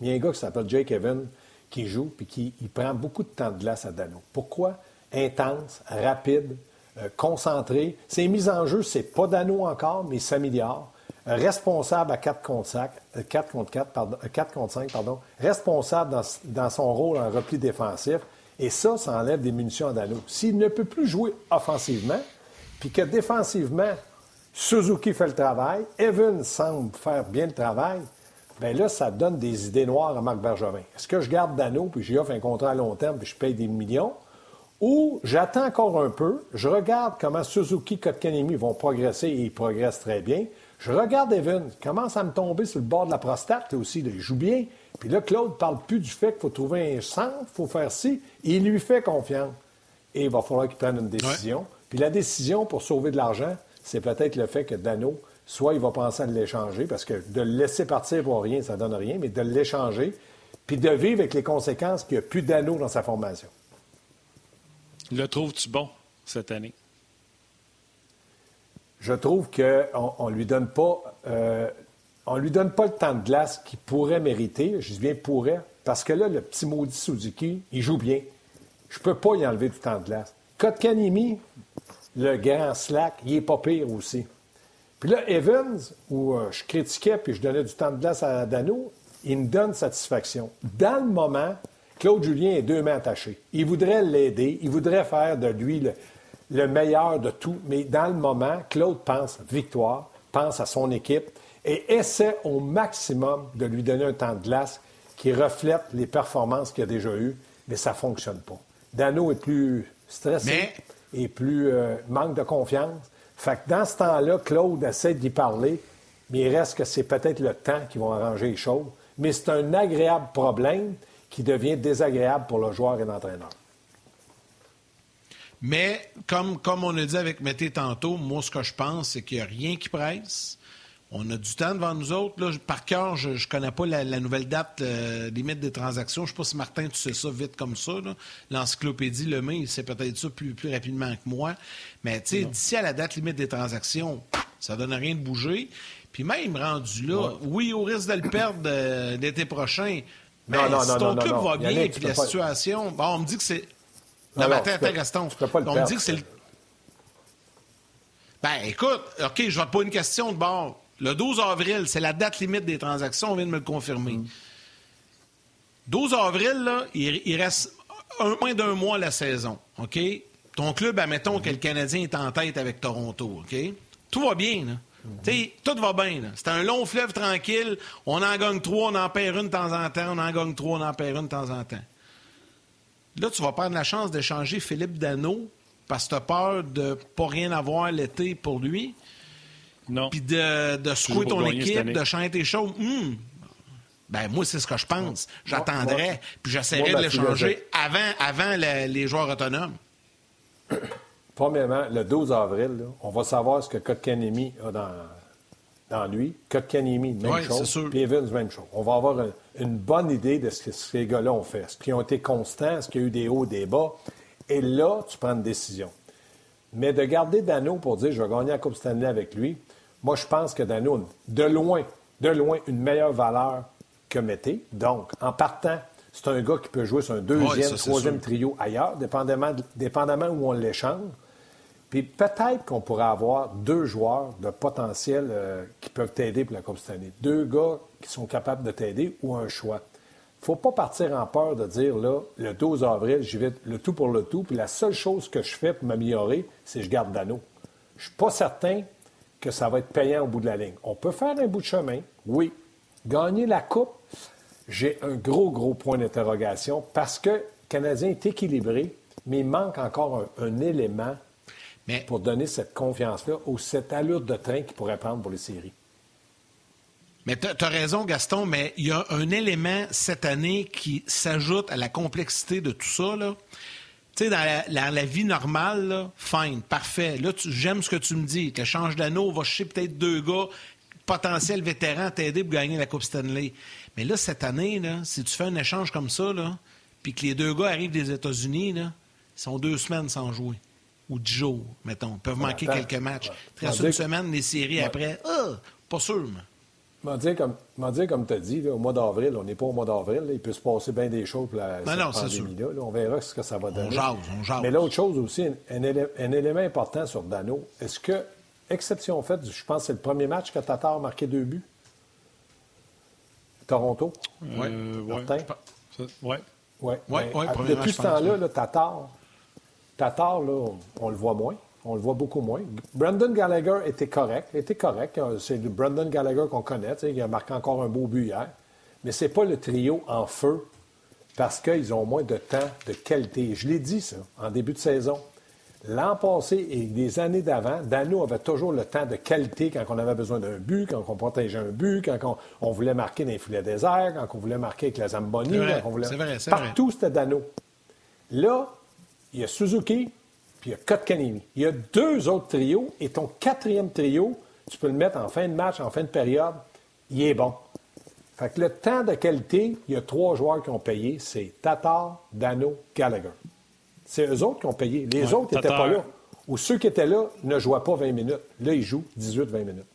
il y a un gars qui s'appelle Jake Evans qui joue puis qui il prend beaucoup de temps de glace à Dano. Pourquoi? Intense, rapide, euh, concentré. Ses mises en jeu, c'est pas Dano encore, mais il s'améliore. responsable à 4 contre 5, 4 contre 4, pardon, 4 contre 5, pardon. Responsable dans, dans, son rôle en repli défensif. Et ça, ça enlève des munitions à Dano. S'il ne peut plus jouer offensivement, puis que défensivement, Suzuki fait le travail, Evans semble faire bien le travail, bien là, ça donne des idées noires à Marc Bergevin. Est-ce que je garde Dano, puis j'y offre un contrat à long terme, puis je paye des millions, Ou j'attends encore un peu, je regarde comment Suzuki, Kotkanemi vont progresser et ils progressent très bien. Je regarde Evan, commence à me tomber sur le bord de la prostate aussi, il joue bien. Puis là, Claude parle plus du fait qu'il faut trouver un centre, il faut faire ci. Il lui fait confiance. Et il va falloir qu'il prenne une décision. Puis la décision pour sauver de l'argent, c'est peut-être le fait que Dano, soit il va penser à l'échanger, parce que de le laisser partir pour rien, ça ne donne rien, mais de l'échanger, puis de vivre avec les conséquences qu'il n'y a plus d'Ano dans sa formation. Le trouves-tu bon cette année? Je trouve qu'on ne lui donne pas. Euh, on lui donne pas le temps de glace qu'il pourrait mériter. Je dis bien pourrait, parce que là, le petit maudit Suzuki, il joue bien. Je peux pas y enlever du temps de glace. Kotkanimi, le grand slack, il est pas pire aussi. Puis là, Evans, où euh, je critiquais puis je donnais du temps de glace à Dano, il me donne satisfaction. Dans le moment, Claude Julien est deux mains attachées. Il voudrait l'aider, il voudrait faire de lui le, meilleur de tout, mais dans le moment, Claude pense victoire, pense à son équipe et essaie au maximum de lui donner un temps de glace qui reflète les performances qu'il a déjà eues, mais ça ne fonctionne pas. Dano est plus stressé et plus euh, manque de confiance. Fait que dans ce temps-là, Claude essaie d'y parler, mais il reste que c'est peut-être le temps qui va arranger les choses. Mais c'est un agréable problème qui devient désagréable pour le joueur et l'entraîneur. Mais comme, on a dit avec Mété tantôt, moi, ce que je pense, c'est qu'il n'y a rien qui presse. On a du temps devant nous autres. Là, par cœur, je ne connais pas la, nouvelle date euh, limite des transactions. Je ne sais pas si Martin, tu sais ça vite comme ça. L'encyclopédie, le main, il sait peut-être ça plus, plus rapidement que moi. Mais d'ici à la date limite des transactions, ça ne donne rien de bouger. Puis même rendu là, oui, au risque de le perdre euh, l'été prochain, mais non, non, si ton club va bien et la situation. Bon, on me dit que c'est. Non, mais attends, attends, Gaston. on me dit que c'est le. Ben, écoute, OK, je vais te poser une question de bord. Le 12 avril, c'est la date limite des transactions, on vient de me le confirmer. 12 mm. avril, il, reste moins d'un mois la saison, OK? Ton club, admettons que le Canadien est en tête avec Toronto, OK? Tout va bien, là tout va bien. C'est un long fleuve tranquille. On en gagne trois, on en perd une de temps en temps. On en gagne trois, on en perd une de temps en temps. Là, tu vas prendre la chance d'échanger Philippe Dano parce que tu as peur de ne pas rien avoir l'été pour lui. Non. Puis de, de secouer ton équipe, de chanter tes choses. Hmm. Ben, moi, c'est ce que je pense. J'attendrais, puis j'essaierais de l'échanger avant, avant les joueurs autonomes. [coughs] Premièrement, le 12 avril, on va savoir ce que Kotkanemi a dans, dans lui. Kotkanemi, même chose. Puis Evans, même chose. On va avoir une bonne idée de ce que ces gars-là ont fait. Est-ce qu'ils ont été constants? Est-ce qu'il y a eu des hauts, des bas? Et là, tu prends une décision. Mais de garder Dano pour dire je vais gagner la Coupe Stanley avec lui, moi, je pense que Dano, de loin, de loin, une meilleure valeur que Mété. Donc, en partant, c'est un gars qui peut jouer sur un deuxième, troisième trio ailleurs, dépendamment, dépendamment où on l'échange. Puis peut-être qu'on pourrait avoir deux joueurs de potentiel euh, qui peuvent t'aider pour la Coupe cette année. Deux gars qui sont capables de t'aider ou un choix. Il ne faut pas partir en peur de dire, là, le 12 avril, j'y vais le tout pour le tout, puis la seule chose que je fais pour m'améliorer, c'est que je garde Dano. Je ne suis pas certain que ça va être payant au bout de la ligne. On peut faire un bout de chemin, oui. Gagner la Coupe, j'ai un gros, gros point d'interrogation parce que le Canadien est équilibré, mais il manque encore un élément pour donner cette confiance-là ou cette allure de train qu'il pourrait prendre pour les séries. Mais tu as raison, Gaston, mais il y a un élément cette année qui s'ajoute à la complexité de tout ça. Tu sais, dans la, vie normale, là, fine, parfait. Là, j'aime ce que tu me dis. Tu changes d'anneau, va chercher peut-être deux gars potentiels vétérans t'aider pour gagner la Coupe Stanley. Mais là, cette année, là, si tu fais un échange comme ça, puis que les deux gars arrivent des États-Unis, ils sont deux semaines sans jouer ou dix jours, mettons. Ils peuvent manquer quelques matchs. Ouais. une semaine, les séries après. Ah, pas sûr, mais. M'en dire comme, comme tu as dit, au mois d'avril, on n'est pas au mois d'avril, il peut se passer bien des choses pour la non, pandémie-là. on verra ce que ça va donner. On jase, on jase. Mais l'autre chose aussi, un, élément important sur Dano, est-ce que, exception faite, je pense que c'est le premier match que Tatar a marqué deux buts? Toronto? Oui. Euh, Martin? Oui. Oui. Depuis ce temps-là, là, Tatar, Tatar, là, on, le voit moins. On le voit beaucoup moins. Brandon Gallagher était correct. Était correct. Euh, c'est le Brandon Gallagher qu'on connaît. Il a marqué encore un beau but hier. Mais ce n'est pas le trio en feu parce qu'ils ont moins de temps de qualité. Je l'ai dit, ça, en début de saison. L'an passé et des années d'avant, Dano avait toujours le temps de qualité quand on avait besoin d'un but, quand on protégeait un but, quand on, voulait marquer dans les filets déserts, quand on voulait marquer avec la Zamboni. Vrai, quand on voulait... vrai, Partout, c'était Dano. Là, il y a Suzuki, puis il y a Kotkanimi. Il y a deux autres trios, et ton quatrième trio, tu peux le mettre en fin de match, en fin de période, il est bon. Fait que le temps de qualité, il y a trois joueurs qui ont payé, c'est Tatar, Dano, Gallagher. C'est eux autres qui ont payé. Les autres n'étaient pas là. Ou ceux qui étaient là ne jouaient pas 20 minutes. Là, ils jouent 18-20 minutes.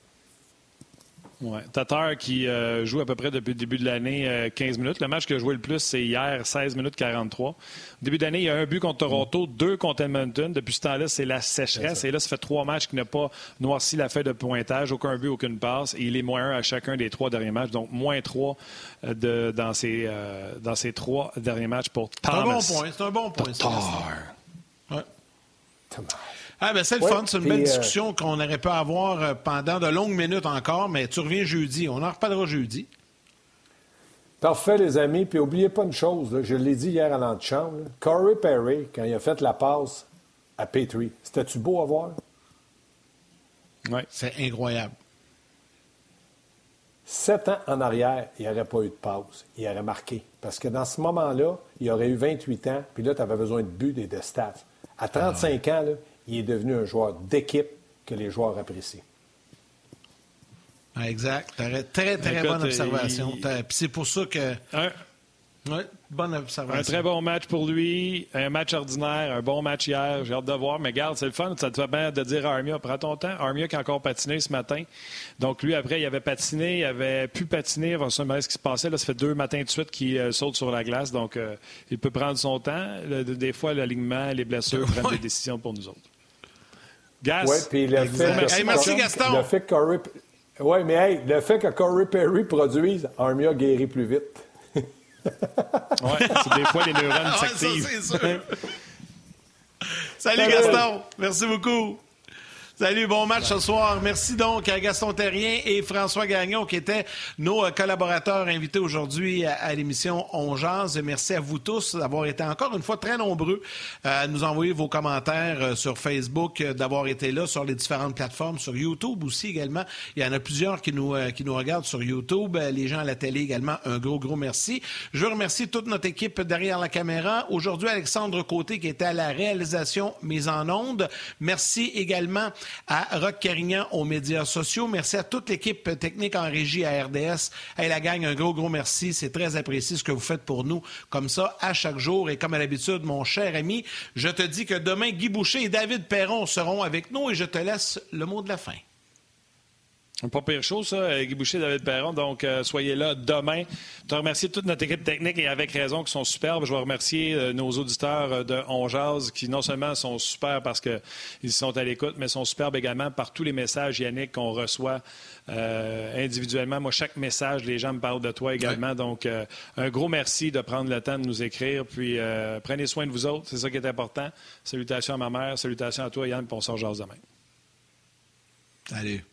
Oui. Tatar qui euh, joue à peu près depuis le début de l'année 15 euh, minutes. Le match que a joué le plus, c'est hier, 16 minutes 43. Au début d'année, il y a un but contre Toronto, deux contre Edmonton. Depuis ce temps-là, c'est la sécheresse. Et là, ça fait trois matchs qui n'a pas noirci la feuille de pointage. Aucun but, aucune passe. Et il est moins un à chacun des trois derniers matchs. Donc, moins trois euh, de, dans, ces, dans ces trois derniers matchs pour Thomas. C'est un bon point. C'est un bon point. Tatar. Ouais. Ah, ben c'est le fun. C'est une belle euh, discussion qu'on aurait pu avoir euh, pendant de longues minutes encore, mais tu reviens jeudi. On en reparlera jeudi. Parfait, les amis. Puis n'oubliez pas une chose, je l'ai dit hier à l'antichambre. Corey Perry, quand il a fait la passe à Petrie, c'était-tu beau à voir? Oui. C'est incroyable. Sept ans en arrière, il n'y aurait pas eu de pause. Il aurait marqué. Parce que dans ce moment-là, il aurait eu 28 ans, puis là, tu avais besoin de buts et de stats. À 35 ah ans, là, il est devenu un joueur d'équipe que les joueurs apprécient. Ah, exact. Très, très bonne observation. c'est pour ça que. bonne observation. Un très bon match pour lui, un match ordinaire, un bon match hier. J'ai hâte de voir. Mais garde, c'est le fun. Ça te fait bien de dire à Armia, prends ton temps. Armia qui a encore patiné ce matin. Donc lui, après, il avait patiné, il avait pu patiner. On se ce qui se passait. Là, ça fait deux matins de suite qu'il euh, saute sur la glace. Donc euh, il peut prendre son temps. des fois, l'alignement, les blessures prennent des décisions pour nous autres. Gas. Oui, puis le fait merci, Gaston. Le fait que Corey... Ouais, mais hey, le fait que Corey Perry produise, Armia guérit plus vite. [laughs] oui, c'est des fois les neurones [laughs] s'activent. Ouais, [laughs] Salut Gaston, merci beaucoup. Salut, bon match ce soir. Merci donc à Gaston Terrien et François Gagnon qui étaient nos euh, collaborateurs invités aujourd'hui à, l'émission On. Merci à vous tous d'avoir été encore une fois très nombreux à nous envoyer vos commentaires euh, sur Facebook, euh, d'avoir été là sur les différentes plateformes, sur YouTube aussi également. Il y en a plusieurs qui nous, qui nous regardent sur YouTube, les gens à la télé également. Un gros, gros merci. Je remercie toute notre équipe derrière la caméra. Aujourd'hui, Alexandre Côté qui était à la réalisation mise en onde. Merci également à Rock Carignan aux médias sociaux. Merci à toute l'équipe technique en régie à RDS. Hey, la gang, un gros, gros merci. C'est très apprécié ce que vous faites pour nous, comme ça, à chaque jour. Et comme à l'habitude, mon cher ami, je te dis que demain, Guy Boucher et David Perron seront avec nous et je te laisse le mot de la fin. Pas pire chose, ça, Guy Boucher, David Perron. Donc, euh, soyez là demain. Je te remercie toute notre équipe technique et avec raison qui sont superbes. Je veux remercier euh, nos auditeurs euh, de On qui non seulement sont super parce qu'ils sont à l'écoute, mais sont superbes également par tous les messages, Yannick, qu'on reçoit individuellement. Moi, chaque message, les gens me parlent de toi également. Donc, un gros merci de prendre le temps de nous écrire. Puis, prenez soin de vous autres. C'est ça qui est important. Salutations à ma mère, salutations à toi, Yann, pour on sort demain. Salut.